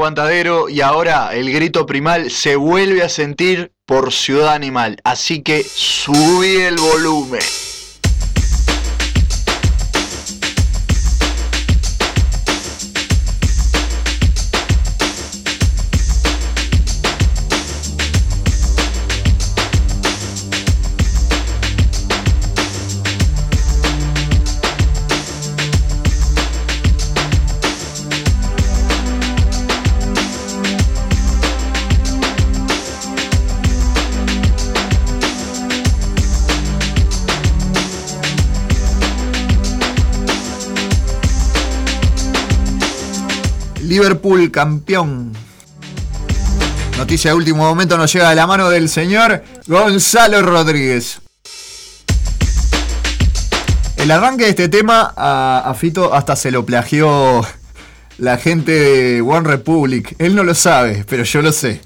Aguantadero y ahora el grito primal se vuelve a sentir por Ciudad Animal. Así que subí el volumen. Campeón. Noticia de último momento nos llega de la mano del señor Gonzalo Rodríguez. El arranque de este tema a, a Fito hasta se lo plagió la gente de One Republic. Él no lo sabe, pero yo lo sé.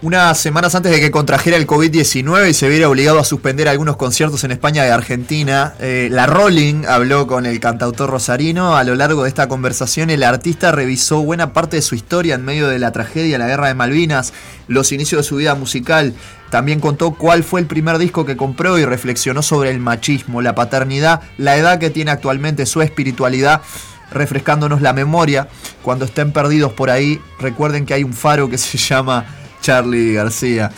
Unas semanas antes de que contrajera el COVID-19 y se viera obligado a suspender algunos conciertos en España y Argentina, eh, la Rolling habló con el cantautor rosarino. A lo largo de esta conversación, el artista revisó buena parte de su historia en medio de la tragedia la guerra de Malvinas, los inicios de su vida musical. También contó cuál fue el primer disco que compró y reflexionó sobre el machismo, la paternidad, la edad que tiene actualmente, su espiritualidad refrescándonos la memoria. Cuando estén perdidos por ahí, recuerden que hay un faro que se llama Charlie García.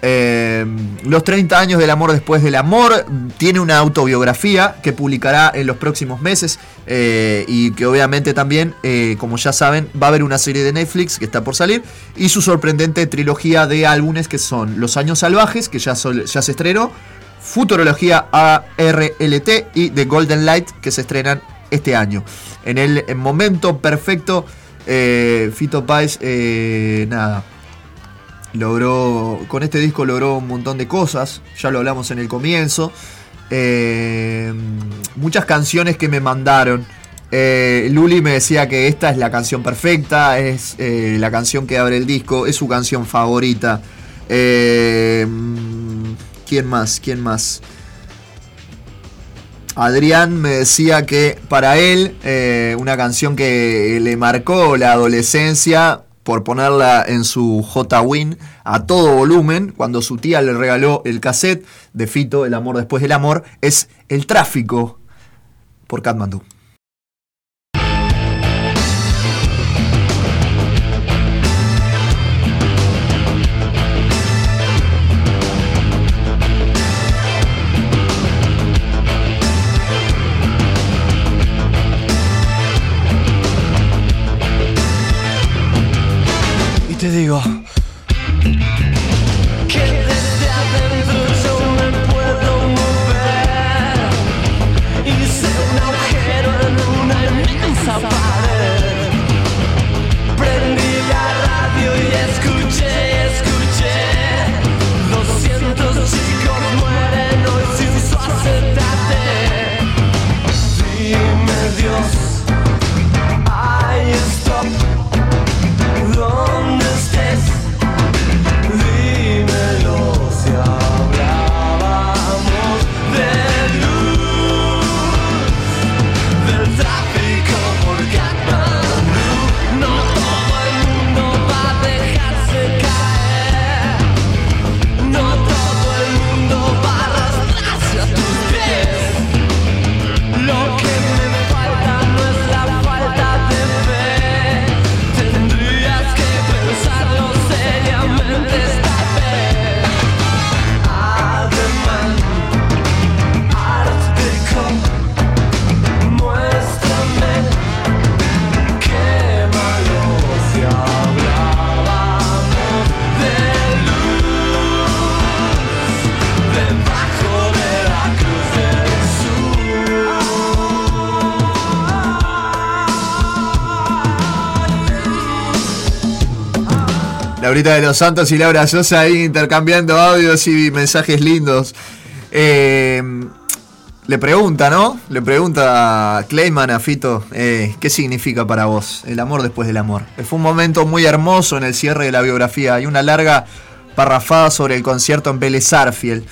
Eh, los 30 años del amor después del amor tiene una autobiografía que publicará en los próximos meses eh, y que obviamente también, eh, como ya saben, va a haber una serie de Netflix que está por salir y su sorprendente trilogía de álbumes que son Los Años Salvajes, que ya, ya se estrenó, Futurología ARLT y The Golden Light, que se estrenan este año. En el momento perfecto, Fito Páez, nada, logró, con este disco logró un montón de cosas, ya lo hablamos en el comienzo. Eh, muchas canciones que me mandaron. Eh, Luli me decía que esta es la canción perfecta, es eh, la canción que abre el disco, es su canción favorita. ¿Quién más? ¿Quién más? Adrián me decía que para él una canción que le marcó la adolescencia por ponerla en su J-Win a todo volumen, cuando su tía le regaló el cassette de Fito, El amor después del amor, es El tráfico por Katmandú. Y te Laurita de los Santos y Laura Sosa ahí intercambiando audios y mensajes lindos. Eh, le pregunta, ¿no? Le pregunta a Clayman a Fito, eh, ¿qué significa para vos el amor después del amor? Fue un momento muy hermoso en el cierre de la biografía. Hay una larga parrafada sobre el concierto en Vélez Arfiel.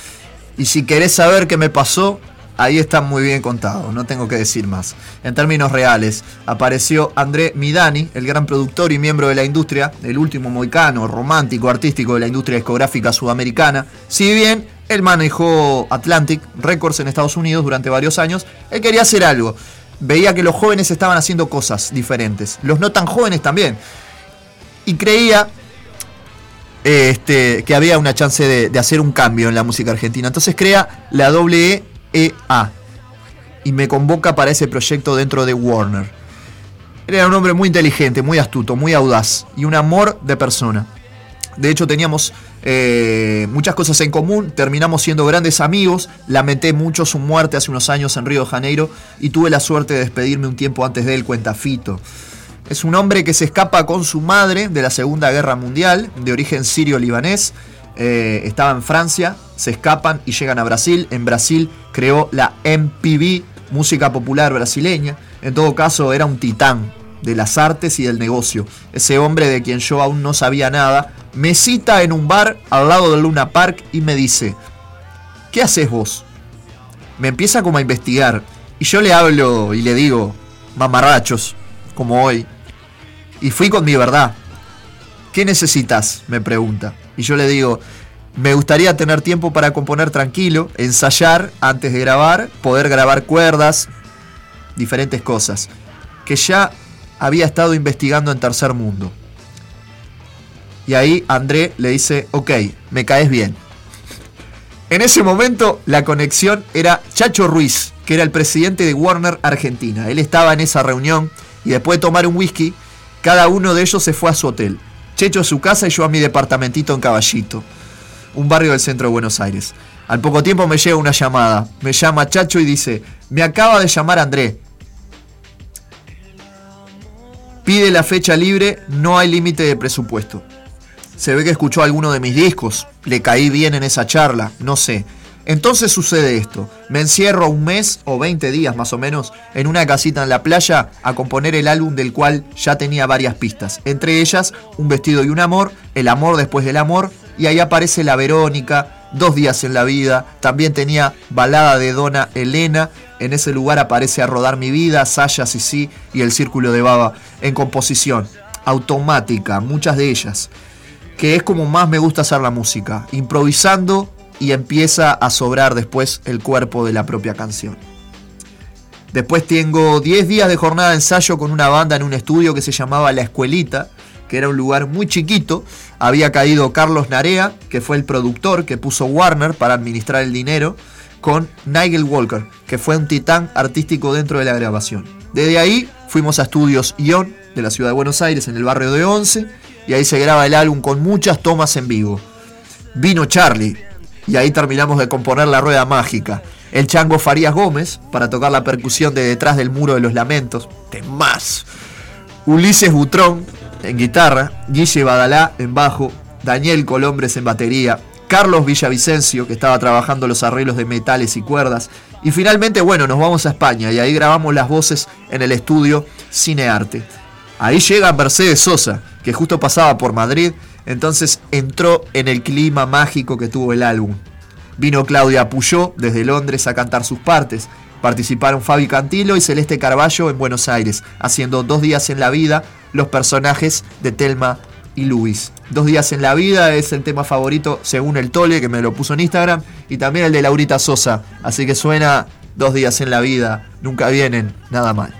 Y si querés saber qué me pasó, ahí está muy bien contado, no tengo que decir más. En términos reales, apareció André Midani, el gran productor y miembro de la industria, el último moicano romántico artístico de la industria discográfica sudamericana. Si bien él manejó Atlantic Records en Estados Unidos durante varios años, él quería hacer algo. Veía que los jóvenes estaban haciendo cosas diferentes, los no tan jóvenes también. Y creía este, que había una chance de, hacer un cambio en la música argentina. Entonces crea la WEA y me convoca para ese proyecto dentro de Warner. Era un hombre muy inteligente, muy astuto, muy audaz y un amor de persona. De hecho teníamos eh, muchas cosas en común, terminamos siendo grandes amigos, lamenté mucho su muerte hace unos años en Río de Janeiro y tuve la suerte de despedirme un tiempo antes de él, cuenta Fito. Es un hombre que se escapa con su madre de la Segunda Guerra Mundial, de origen sirio-libanés. Eh, estaba en Francia, se escapan y llegan a Brasil. En Brasil creó la MPB, música popular brasileña. En todo caso, era un titán de las artes y del negocio. Ese hombre de quien yo aún no sabía nada me cita en un bar al lado del Luna Park y me dice, ¿qué haces vos? Me empieza como a investigar y yo le hablo y le digo, mamarrachos, como hoy. Y fui con mi verdad. ¿Qué necesitas? me pregunta. Y yo le digo, me gustaría tener tiempo para componer tranquilo, ensayar antes de grabar, poder grabar cuerdas, diferentes cosas. Que ya había estado investigando en Tercer Mundo. Y ahí André le dice, ok, me caes bien. En ese momento la conexión era Chacho Ruiz, que era el presidente de Warner Argentina. Él estaba en esa reunión y después de tomar un whisky, cada uno de ellos se fue a su hotel. Checho a su casa y yo a mi departamentito en Caballito, un barrio del centro de Buenos Aires. Al poco tiempo me llega una llamada. Me llama Chacho y dice, me acaba de llamar André. Pide la fecha libre, no hay límite de presupuesto. Se ve que escuchó alguno de mis discos, le caí bien en esa charla, no sé. Entonces sucede esto, me encierro un mes o 20 días más o menos en una casita en la playa a componer el álbum del cual ya tenía varias pistas, entre ellas Un vestido y un amor, El amor después del amor, y ahí aparece La Verónica, Dos días en la vida, también tenía Balada de Dona Elena, en ese lugar aparece A rodar mi vida, Saya Sisi y El Círculo de Baba, en composición, automática, muchas de ellas que es como más me gusta hacer la música, improvisando y empieza a sobrar después el cuerpo de la propia canción. Después tengo 10 días de jornada de ensayo con una banda en un estudio que se llamaba La Escuelita, que era un lugar muy chiquito. Había caído Carlos Narea, que fue el productor que puso Warner para administrar el dinero, con Nigel Walker, que fue un titán artístico dentro de la grabación. Desde ahí fuimos a estudios Ion de la ciudad de Buenos Aires, en el barrio de Once, y ahí se graba el álbum con muchas tomas en vivo. Vino Charlie, y ahí terminamos de componer La Rueda Mágica. El Chango Farías Gómez, para tocar la percusión de Detrás del Muro de los Lamentos, más. Ulises Butrón, en guitarra, Guille Badalá en bajo, Daniel Colombres en batería, Carlos Villavicencio, que estaba trabajando los arreglos de metales y cuerdas, y finalmente, bueno, nos vamos a España y ahí grabamos las voces en el estudio Cinearte. Ahí llega Mercedes Sosa, que justo pasaba por Madrid, entonces entró en el clima mágico que tuvo el álbum. Vino Claudia Puyó desde Londres a cantar sus partes. Participaron Fabi Cantilo y Celeste Carballo en Buenos Aires, haciendo dos días en la vida los personajes de Telma y Luis. Dos días en la vida es el tema favorito según el Tole, que me lo puso en Instagram, y también el de Laurita Sosa. Así que suena dos días en la vida, nunca vienen nada mal.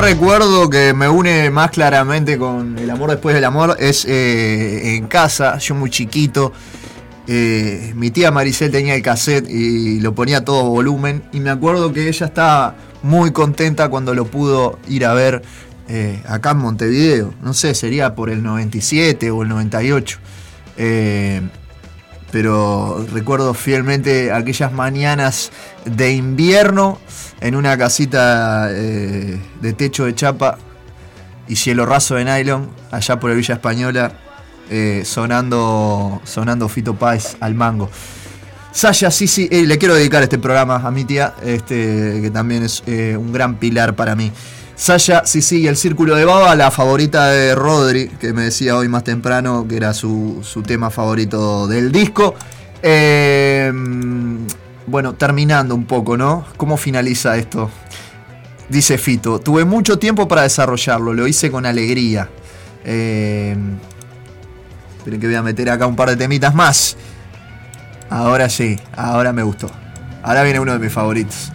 Recuerdo que me une más claramente con el amor después del amor es eh, en casa, yo muy chiquito. eh, mi tía Maricel tenía el cassette y lo ponía todo volumen. Y me acuerdo que ella estaba muy contenta cuando lo pudo ir a ver eh, acá en Montevideo. No sé, sería por el 97 o el 98. Pero recuerdo fielmente aquellas mañanas de invierno en una casita eh, de techo de chapa y cielo raso de nylon, allá por el Villa Española, eh, sonando, sonando Fito Páez al mango. Sasha, sí, sí, eh, le quiero dedicar este programa a mi tía, este, que también es un gran pilar para mí. Sasha, sí, y el Círculo de Baba, la favorita de Rodri, que me decía hoy más temprano que era su, su tema favorito del disco. Eh, bueno, terminando un poco, ¿no? ¿Cómo finaliza esto? Dice Fito, tuve mucho tiempo para desarrollarlo, lo hice con alegría. Eh, que voy a meter acá un par de temitas más. Ahora sí, ahora me gustó. Ahora viene uno de mis favoritos.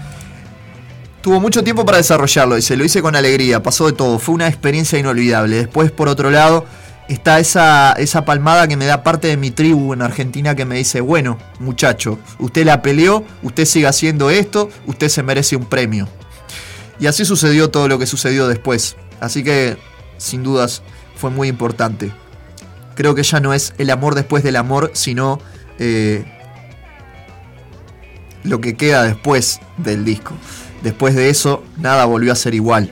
Tuvo mucho tiempo para desarrollarlo, dice, lo hice con alegría, pasó de todo, fue una experiencia inolvidable. Después, por otro lado, está esa, esa palmada que me da parte de mi tribu en Argentina que me dice, bueno, muchacho, usted la peleó, usted sigue haciendo esto, usted se merece un premio. Y así sucedió todo lo que sucedió después. Así que, sin dudas, fue muy importante. Creo que ya no es el amor después del amor, sino eh, lo que queda después del disco. Después de eso, nada volvió a ser igual.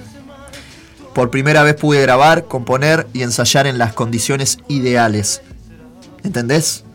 Por primera vez pude grabar, componer y ensayar en las condiciones ideales. ¿Entendés?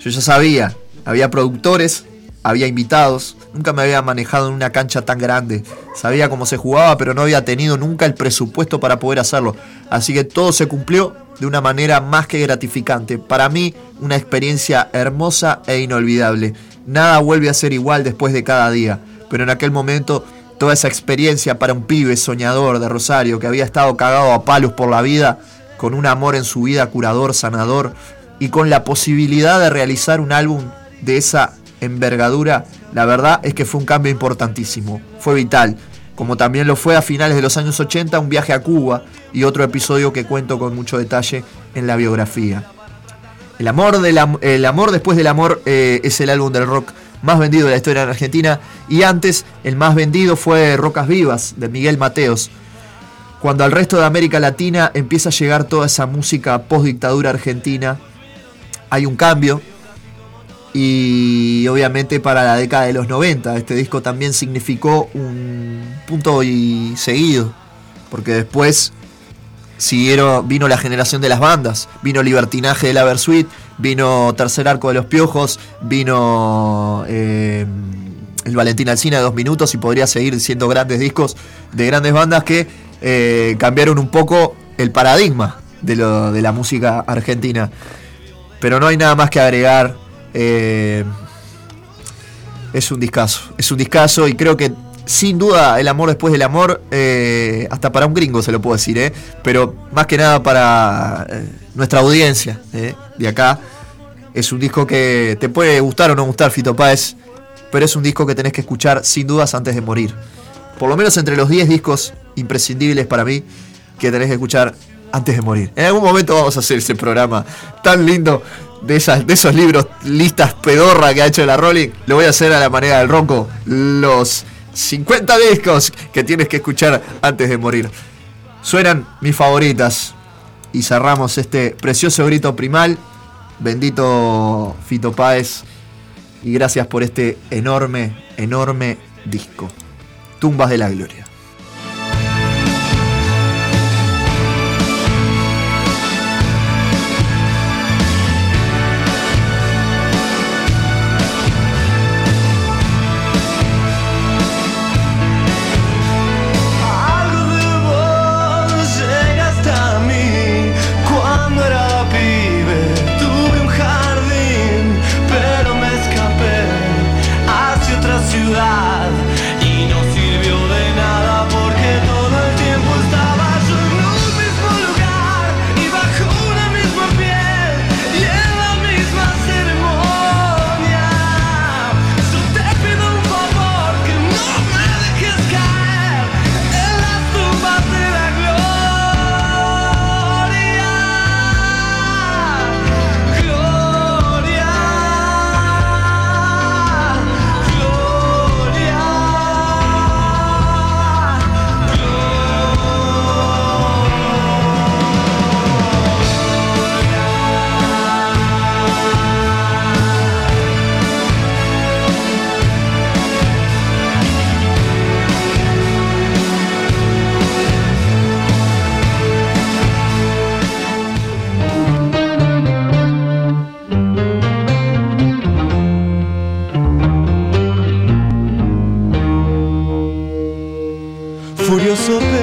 Yo ya sabía, había productores, había invitados, nunca me había manejado en una cancha tan grande. Sabía cómo se jugaba, pero no había tenido nunca el presupuesto para poder hacerlo. Así que todo se cumplió de una manera más que gratificante. Para mí, una experiencia hermosa e inolvidable. Nada vuelve a ser igual después de cada día. Pero en aquel momento, toda esa experiencia para un pibe soñador de Rosario que había estado cagado a palos por la vida, con un amor en su vida curador, sanador, y con la posibilidad de realizar un álbum de esa envergadura, la verdad es que fue un cambio importantísimo, fue vital. como también lo fue a finales de los años 80 un viaje a Cuba y otro episodio que cuento con mucho detalle en la biografía. El amor, amor después del amor eh, es el álbum del rock más vendido de la historia en Argentina. Y antes el más vendido fue Rocas Vivas de Miguel Mateos. Cuando al resto de América Latina empieza a llegar toda esa música post dictadura argentina, hay un cambio. Y obviamente para la década de los 90 este disco también significó un punto y seguido. Porque después siguieron vino la generación de las bandas vino libertinaje de la Versuit vino tercer arco de los piojos vino eh, el Valentín Alcina de dos minutos y podría seguir siendo grandes discos de grandes bandas que eh, cambiaron un poco el paradigma de, lo- de la música argentina pero no hay nada más que agregar. eh, es un discazo, es un discazo y creo que sin duda el amor después del amor, hasta para un gringo se lo puedo decir, eh, pero más que nada para nuestra audiencia eh, de acá. Es un disco que te puede gustar o no gustar, Fito Páez, pero es un disco que tenés que escuchar sin dudas antes de morir. Por lo menos entre los 10 discos imprescindibles para mí que tenés que escuchar antes de morir. En algún momento vamos a hacer ese programa tan lindo de, esas, de esos libros, listas pedorra que ha hecho la Rolling. Lo voy a hacer a la manera del ronco. Los 50 discos que tienes que escuchar antes de morir. Suenan mis favoritas. Y cerramos este precioso grito primal. Bendito Fito Páez. Y gracias por este enorme, enorme disco. Tumbas de la Gloria.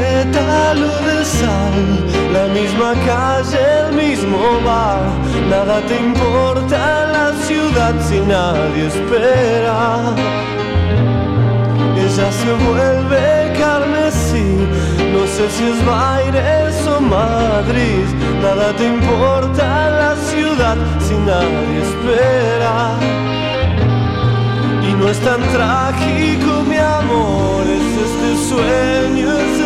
Pétalo de sal, la misma calle, el mismo bar, nada te importa la ciudad si nadie espera. Ella se vuelve carmesí, no sé si es Baires o Madrid, nada te importa la ciudad si nadie espera. Y no es tan trágico, mi amor, es este sueño, es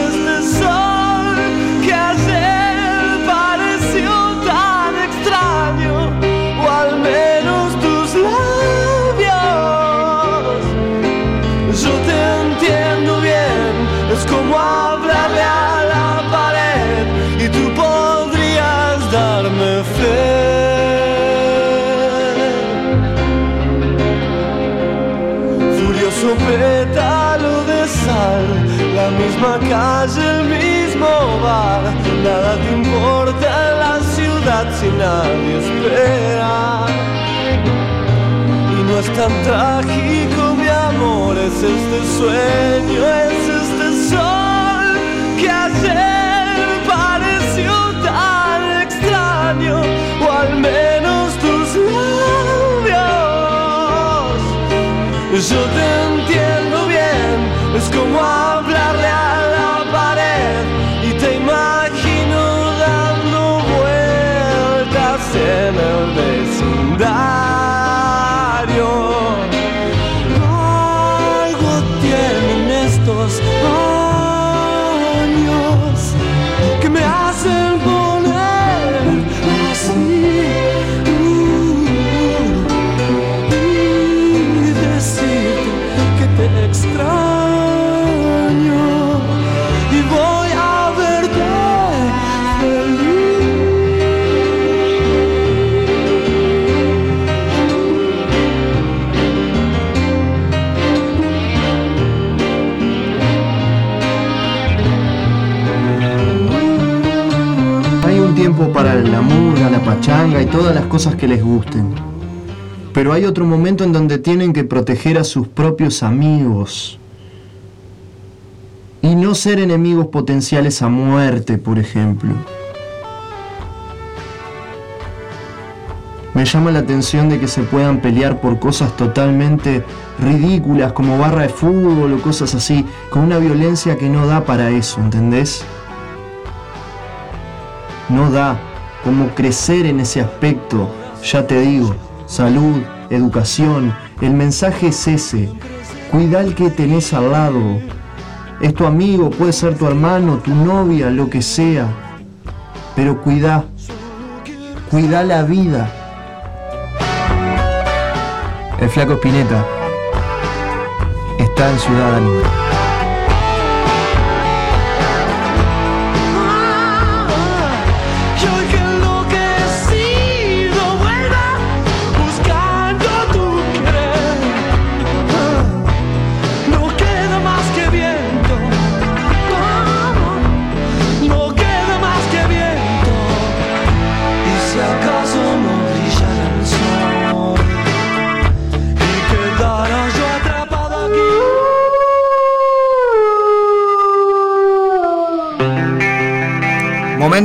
la misma calle, el mismo bar, nada te importa en la ciudad si nadie espera. Y no es tan trágico, mi amor, es este sueño, es este sol que ayer pareció tan extraño, o al menos tus labios. Yo te entiendo es como hablarle a pachanga y todas las cosas que les gusten. Pero hay otro momento en donde tienen que proteger a sus propios amigos. Y no ser enemigos potenciales a muerte, por ejemplo. Me llama la atención de que se puedan pelear por cosas totalmente ridículas como barra de fútbol o cosas así, con una violencia que no da para eso, ¿entendés? No da como crecer en ese aspecto, ya te digo, salud, educación, el mensaje es ese, cuida al que tenés al lado, es tu amigo, puede ser tu hermano, tu novia, lo que sea, pero cuida, cuida la vida. El flaco Spinetta está en Ciudad Animal.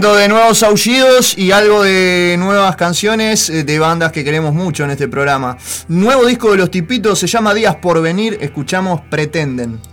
De nuevos aullidos y algo de nuevas canciones eh, de bandas que queremos mucho en este programa. Nuevo disco de los tipitos se llama Días por Venir, escuchamos Pretenden.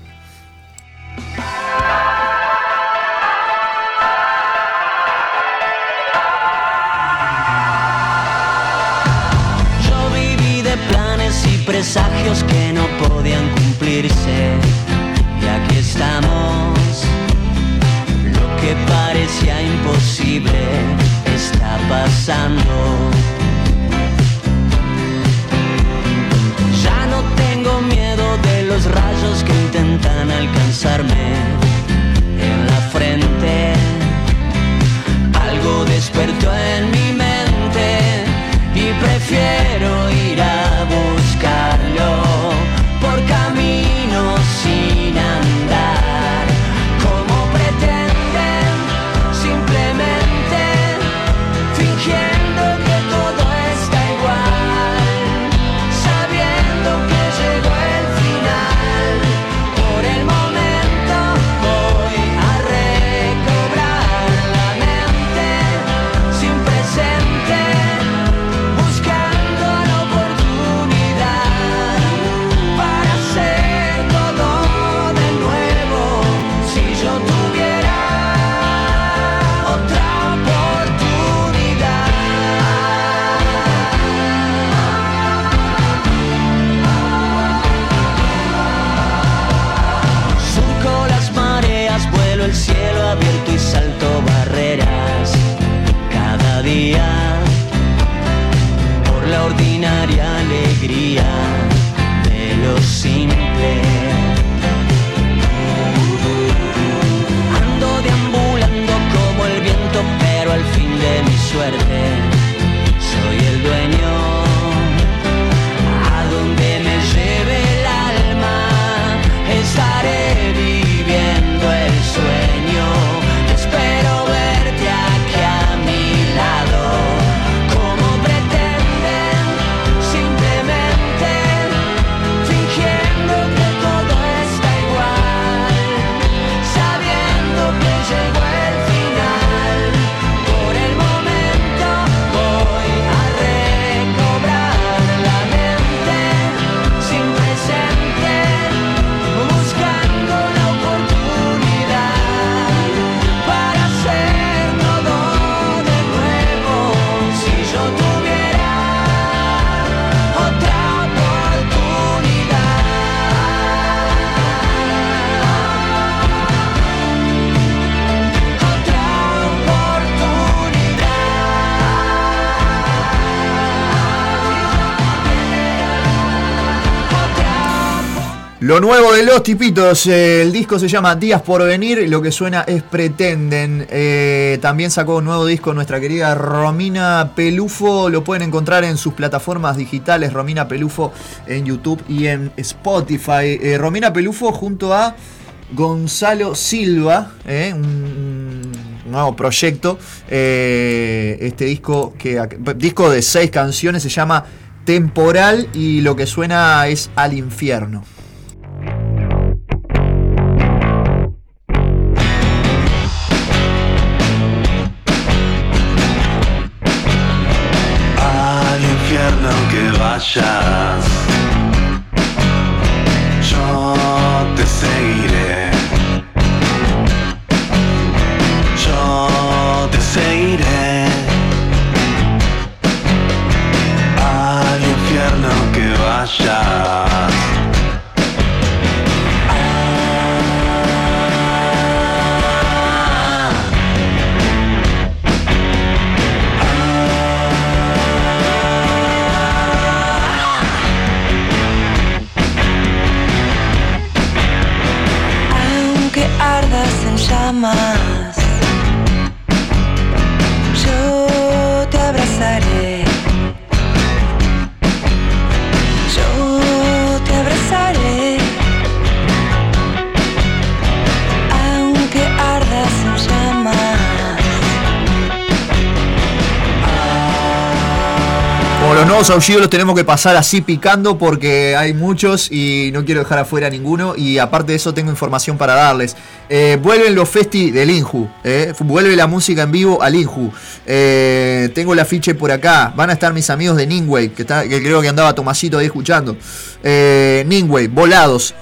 Lo nuevo de los tipitos, eh, el disco se llama Días por Venir y lo que suena es Pretenden. Eh, también sacó un nuevo disco nuestra querida Romina Pelufo, lo pueden encontrar en sus plataformas digitales, Romina Pelufo en YouTube y en Spotify. Eh, Romina Pelufo junto a Gonzalo Silva, un, nuevo proyecto. Este disco, que, disco de seis canciones se llama Temporal y lo que suena es Al Infierno. Que vayas. Nuevos aullidos los tenemos que pasar así picando porque hay muchos y no quiero dejar afuera ninguno. Y aparte de eso tengo información para darles. Eh, vuelven los festi del Inju. eh, vuelve la música en vivo al Inju. Eh, tengo el afiche por acá. Van a estar mis amigos de Ningway, que, creo que andaba Tomasito ahí escuchando. Ningway, Volados,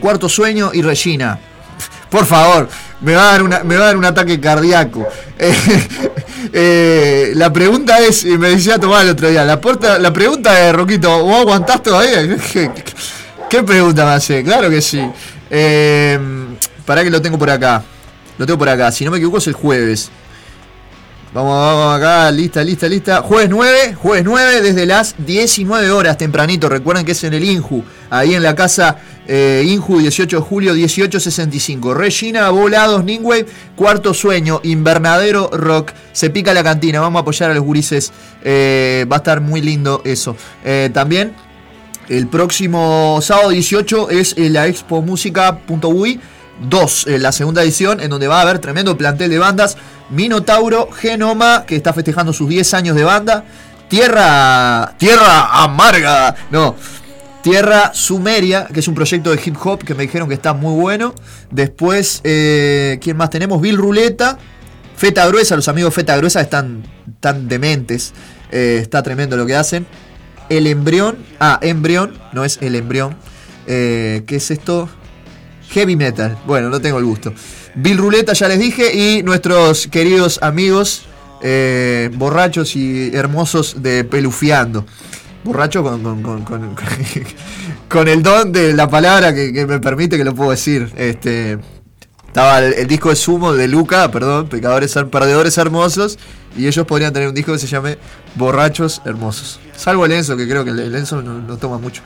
Cuarto Sueño y Regina. Por favor, me va a dar, una- me va a dar un ataque cardíaco. Eh, la pregunta es, y me decía Tomás el otro día, la, puerta, la pregunta de Roquito, ¿vos aguantás todavía? ¿Qué, qué pregunta me hace? Claro que sí. Eh, para que lo tengo por acá. Lo tengo por acá. Si no me equivoco es el jueves. Vamos, vamos acá, lista, lista, lista. Jueves 9, jueves 9 desde las 19 horas tempranito. Recuerden que es en el Inju, ahí en la casa eh, Inju, 18 de julio, 1865. Regina, Volados, Ningway, Cuarto Sueño, Invernadero Rock. Se pica la cantina, vamos a apoyar a los gurises. Eh, va a estar muy lindo eso. Eh, también el próximo sábado 18 es eh, la Expo Música.ui 2, eh, la segunda edición, en donde va a haber tremendo plantel de bandas. Minotauro, Genoma, que está festejando sus 10 años de banda. Tierra. Tierra Amarga. No. Tierra Sumeria, que es un proyecto de hip hop que me dijeron que está muy bueno. Después, eh, ¿quién más tenemos? Bill Ruleta. Feta Gruesa, los amigos Feta Gruesa están tan dementes. Eh, está tremendo lo que hacen. El embrión. Ah, embrión, no es el embrión. Eh, ¿Qué es esto? Heavy metal. Bueno, no tengo el gusto. Bill Ruleta, ya les dije. Y nuestros queridos amigos eh, borrachos y hermosos de Pelufiando. Borracho con, con, con- con- el don de la palabra que, me permite que lo puedo decir. Este. Estaba el, disco de Sumo de Luca, perdón, Pecadores, Perdedores Hermosos, y ellos podrían tener un disco que se llame Borrachos Hermosos. Salvo el Enzo, que creo que el Enzo no, no toma mucho.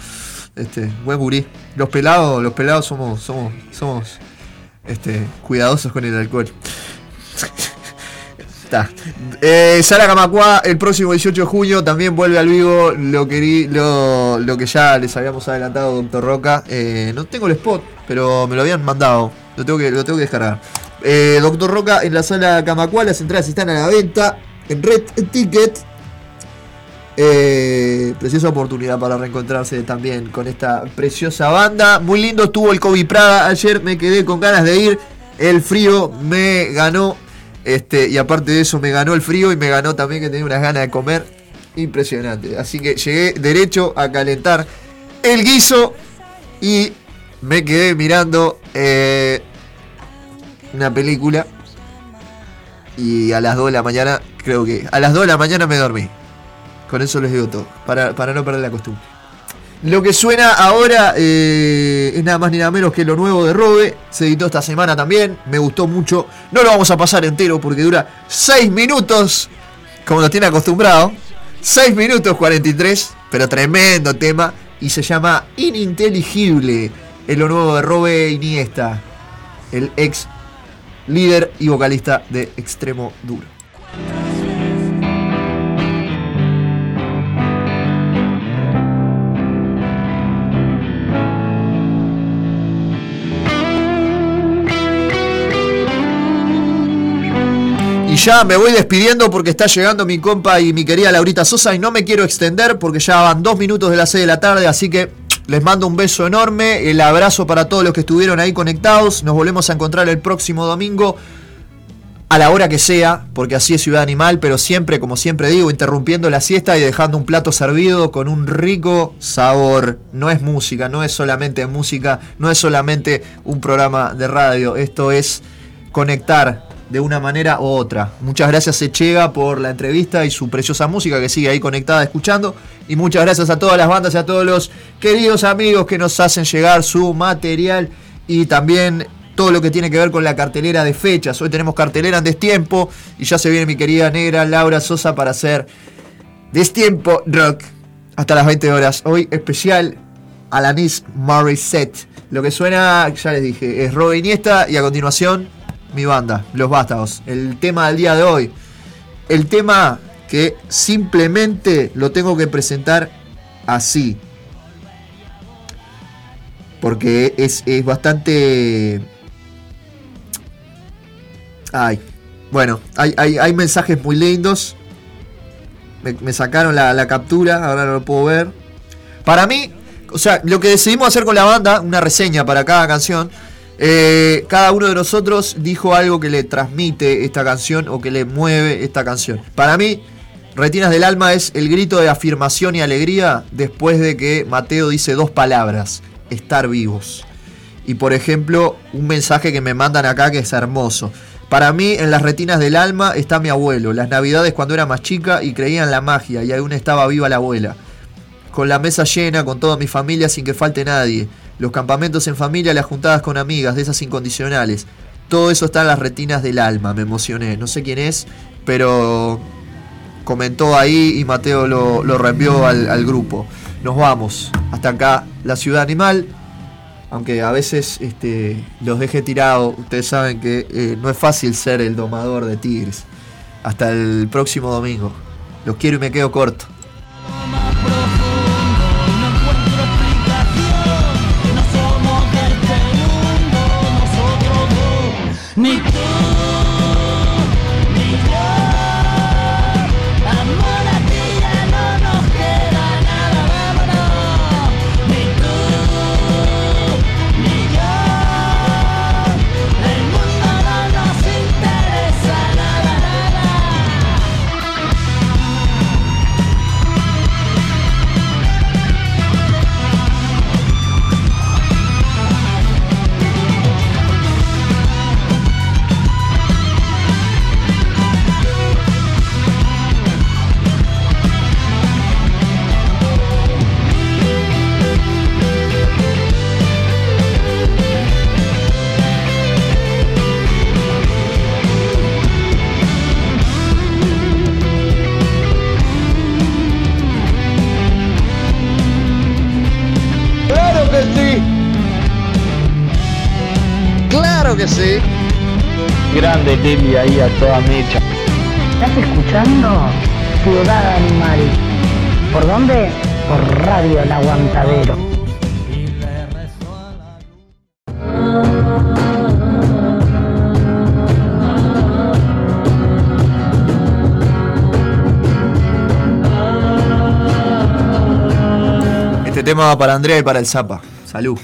Este, buen gurí. Los pelados, los pelados somos, somos, somos este, cuidadosos con el alcohol. Está. Eh, Sara Camacua, el próximo 18 de junio también vuelve al vivo lo que, ya les habíamos adelantado, Doctor Roca. Eh, no tengo el spot, pero me lo habían mandado. Lo tengo que, lo tengo que descargar. Eh, Doctor Roca en la sala Camacua, las entradas están a la venta en Red Ticket. Eh, preciosa oportunidad para reencontrarse también con esta preciosa banda. Muy lindo estuvo el Kobe Prada. Ayer me quedé con ganas de ir. El frío me ganó. Este, y aparte de eso, me ganó el frío y me ganó también que tenía unas ganas de comer. Impresionante. Así que llegué derecho a calentar el guiso y me quedé mirando eh, una película. Y a las 2 de la mañana, creo que a las 2 de la mañana me dormí. Con eso les digo todo, para, para no perder la costumbre. Lo que suena ahora eh, es nada más ni nada menos que lo nuevo de Robe. Se editó esta semana también. Me gustó mucho. No lo vamos a pasar entero porque dura 6 minutos. Como lo tiene acostumbrado. 6 minutos 43. Pero tremendo tema. Y se llama Ininteligible. Es lo nuevo de Robe Iniesta. El ex líder y vocalista de Extremo Duro. Ya me voy despidiendo porque está llegando mi compa y mi querida Laurita Sosa y no me quiero extender porque ya van dos minutos de las 6 de la tarde, así que les mando un beso enorme, el abrazo para todos los que estuvieron ahí conectados, nos volvemos a encontrar el próximo domingo a la hora que sea, porque así es Ciudad Animal, pero siempre, como siempre digo, interrumpiendo la siesta y dejando un plato servido con un rico sabor. No es música, no es solamente música, no es solamente un programa de radio, esto es conectar de una manera u otra. Muchas gracias Echega por la entrevista y su preciosa música que sigue ahí conectada escuchando. Y muchas gracias a todas las bandas y a todos los queridos amigos que nos hacen llegar su material y también todo lo que tiene que ver con la cartelera de fechas. Hoy tenemos cartelera en Destiempo y ya se viene mi querida negra Laura Sosa para hacer Destiempo Rock hasta las 20 horas. Hoy especial Alanis Morissette. Lo que suena, ya les dije, es Rob Iniesta y a continuación mi banda, Los Vástagos. El tema del día de hoy. El tema que simplemente lo tengo que presentar así. Porque es, es bastante... Ay. Bueno, hay, hay- mensajes muy lindos. Me, me sacaron la, la captura, ahora no lo puedo ver. Para mí, o sea, lo que decidimos hacer con la banda, una reseña para cada canción. Eh, cada uno de nosotros dijo algo que le transmite esta canción o que le mueve esta canción. Para mí, Retinas del Alma es el grito de afirmación y alegría después de que Mateo dice dos palabras, estar vivos. Y por ejemplo, un mensaje que me mandan acá que es hermoso. Para mí, en las retinas del alma está mi abuelo. Las navidades cuando era más chica y creía en la magia y aún estaba viva la abuela. Con la mesa llena, con toda mi familia sin que falte nadie. Los campamentos en familia, las juntadas con amigas, de esas incondicionales. Todo eso está en las retinas del alma, me emocioné. No sé quién es, pero comentó ahí y Mateo lo, lo reenvió al, grupo. Nos vamos. Hasta acá, la ciudad animal. Aunque a veces este, los deje tirados, ustedes saben que eh, no es fácil ser el domador de tigres. Hasta el próximo domingo. Los quiero y me quedo corto. Grande Lili ahí a toda mecha. ¿Estás escuchando Ciudad Animal? ¿Por dónde? Por Radio El Aguantadero. Este tema va para Andrea y para el Zapa. Salud.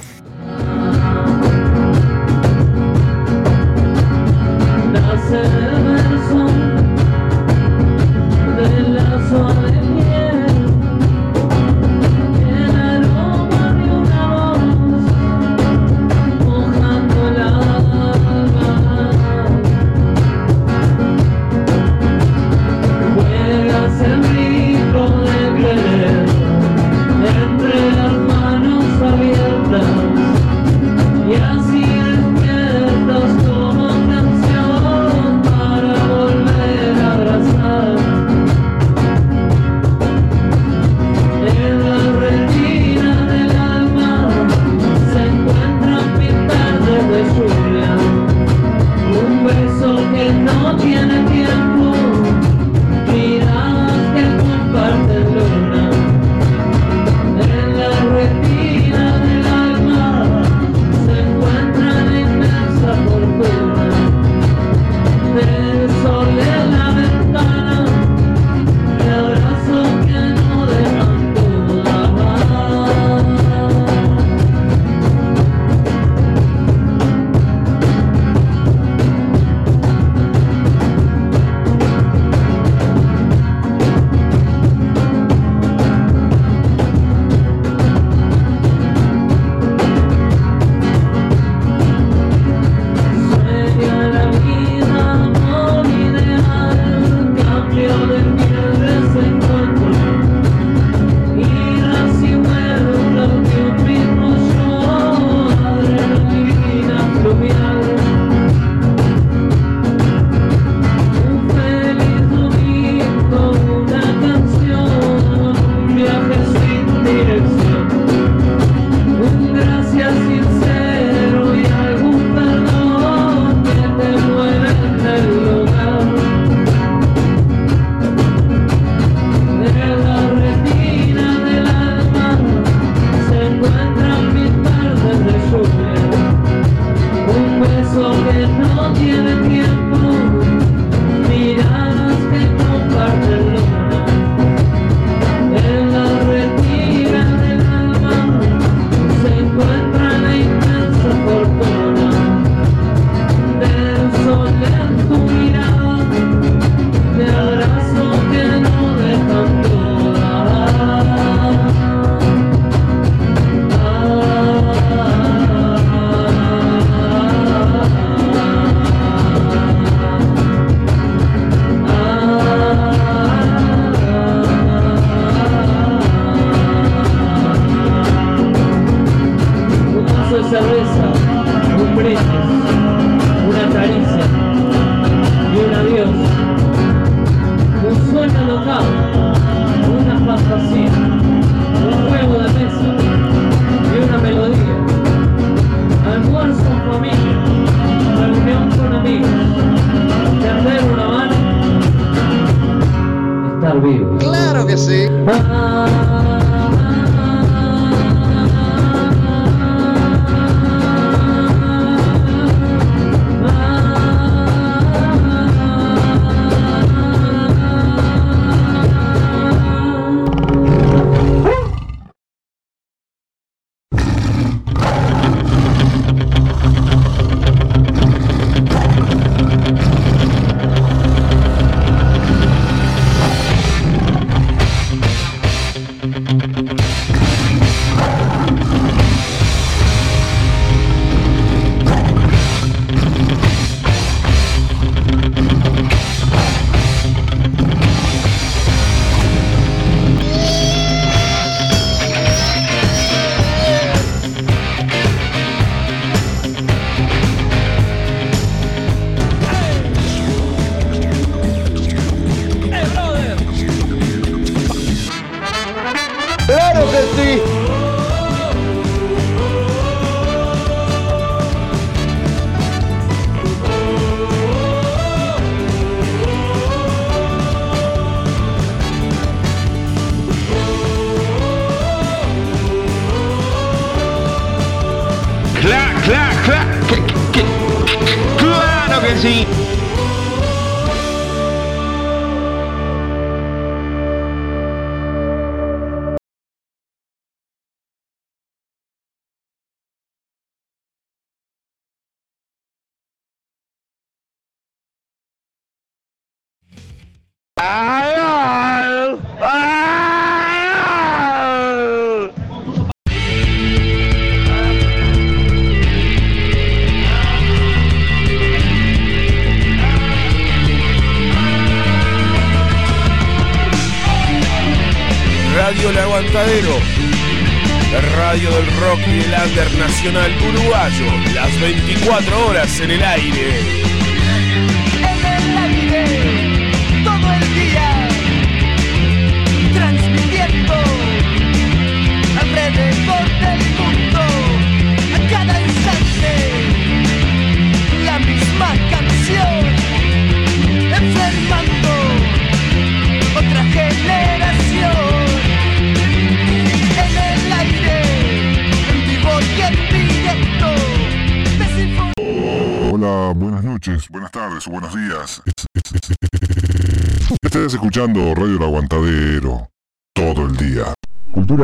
En el aire.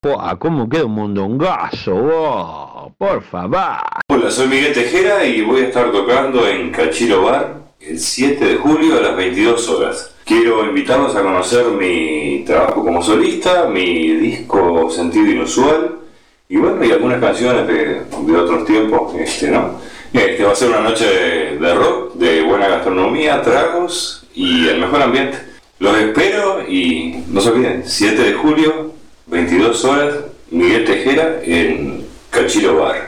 Buah, ¿Cómo queda un mondongazo? Por favor. Hola, soy Miguel Tejera y voy a estar tocando en Cachiro Bar el 7 de julio a las 22 horas. Quiero invitarlos a conocer mi trabajo como solista, mi disco Sentido Inusual y bueno, y algunas canciones de, de otros tiempos, este, ¿no? Este va a ser una noche de, de rock, de buena gastronomía, tragos y el mejor ambiente. Los espero y no se olviden, 7 de julio, 22 horas, Miguel Tejera en Cachiro Bar.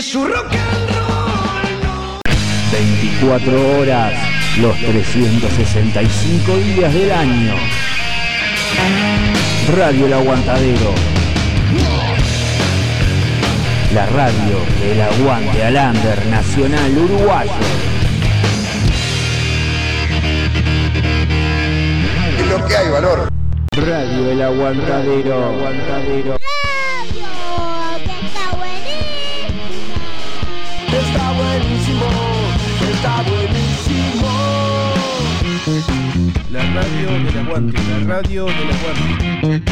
Su rock and roll 24 horas, los 365 días del año. Radio El Aguantadero. La radio del aguante al under nacional uruguayo. Es lo que hay, valor. Radio El Aguantadero. Aguantadero. Radio del aguante, la radio del aguante.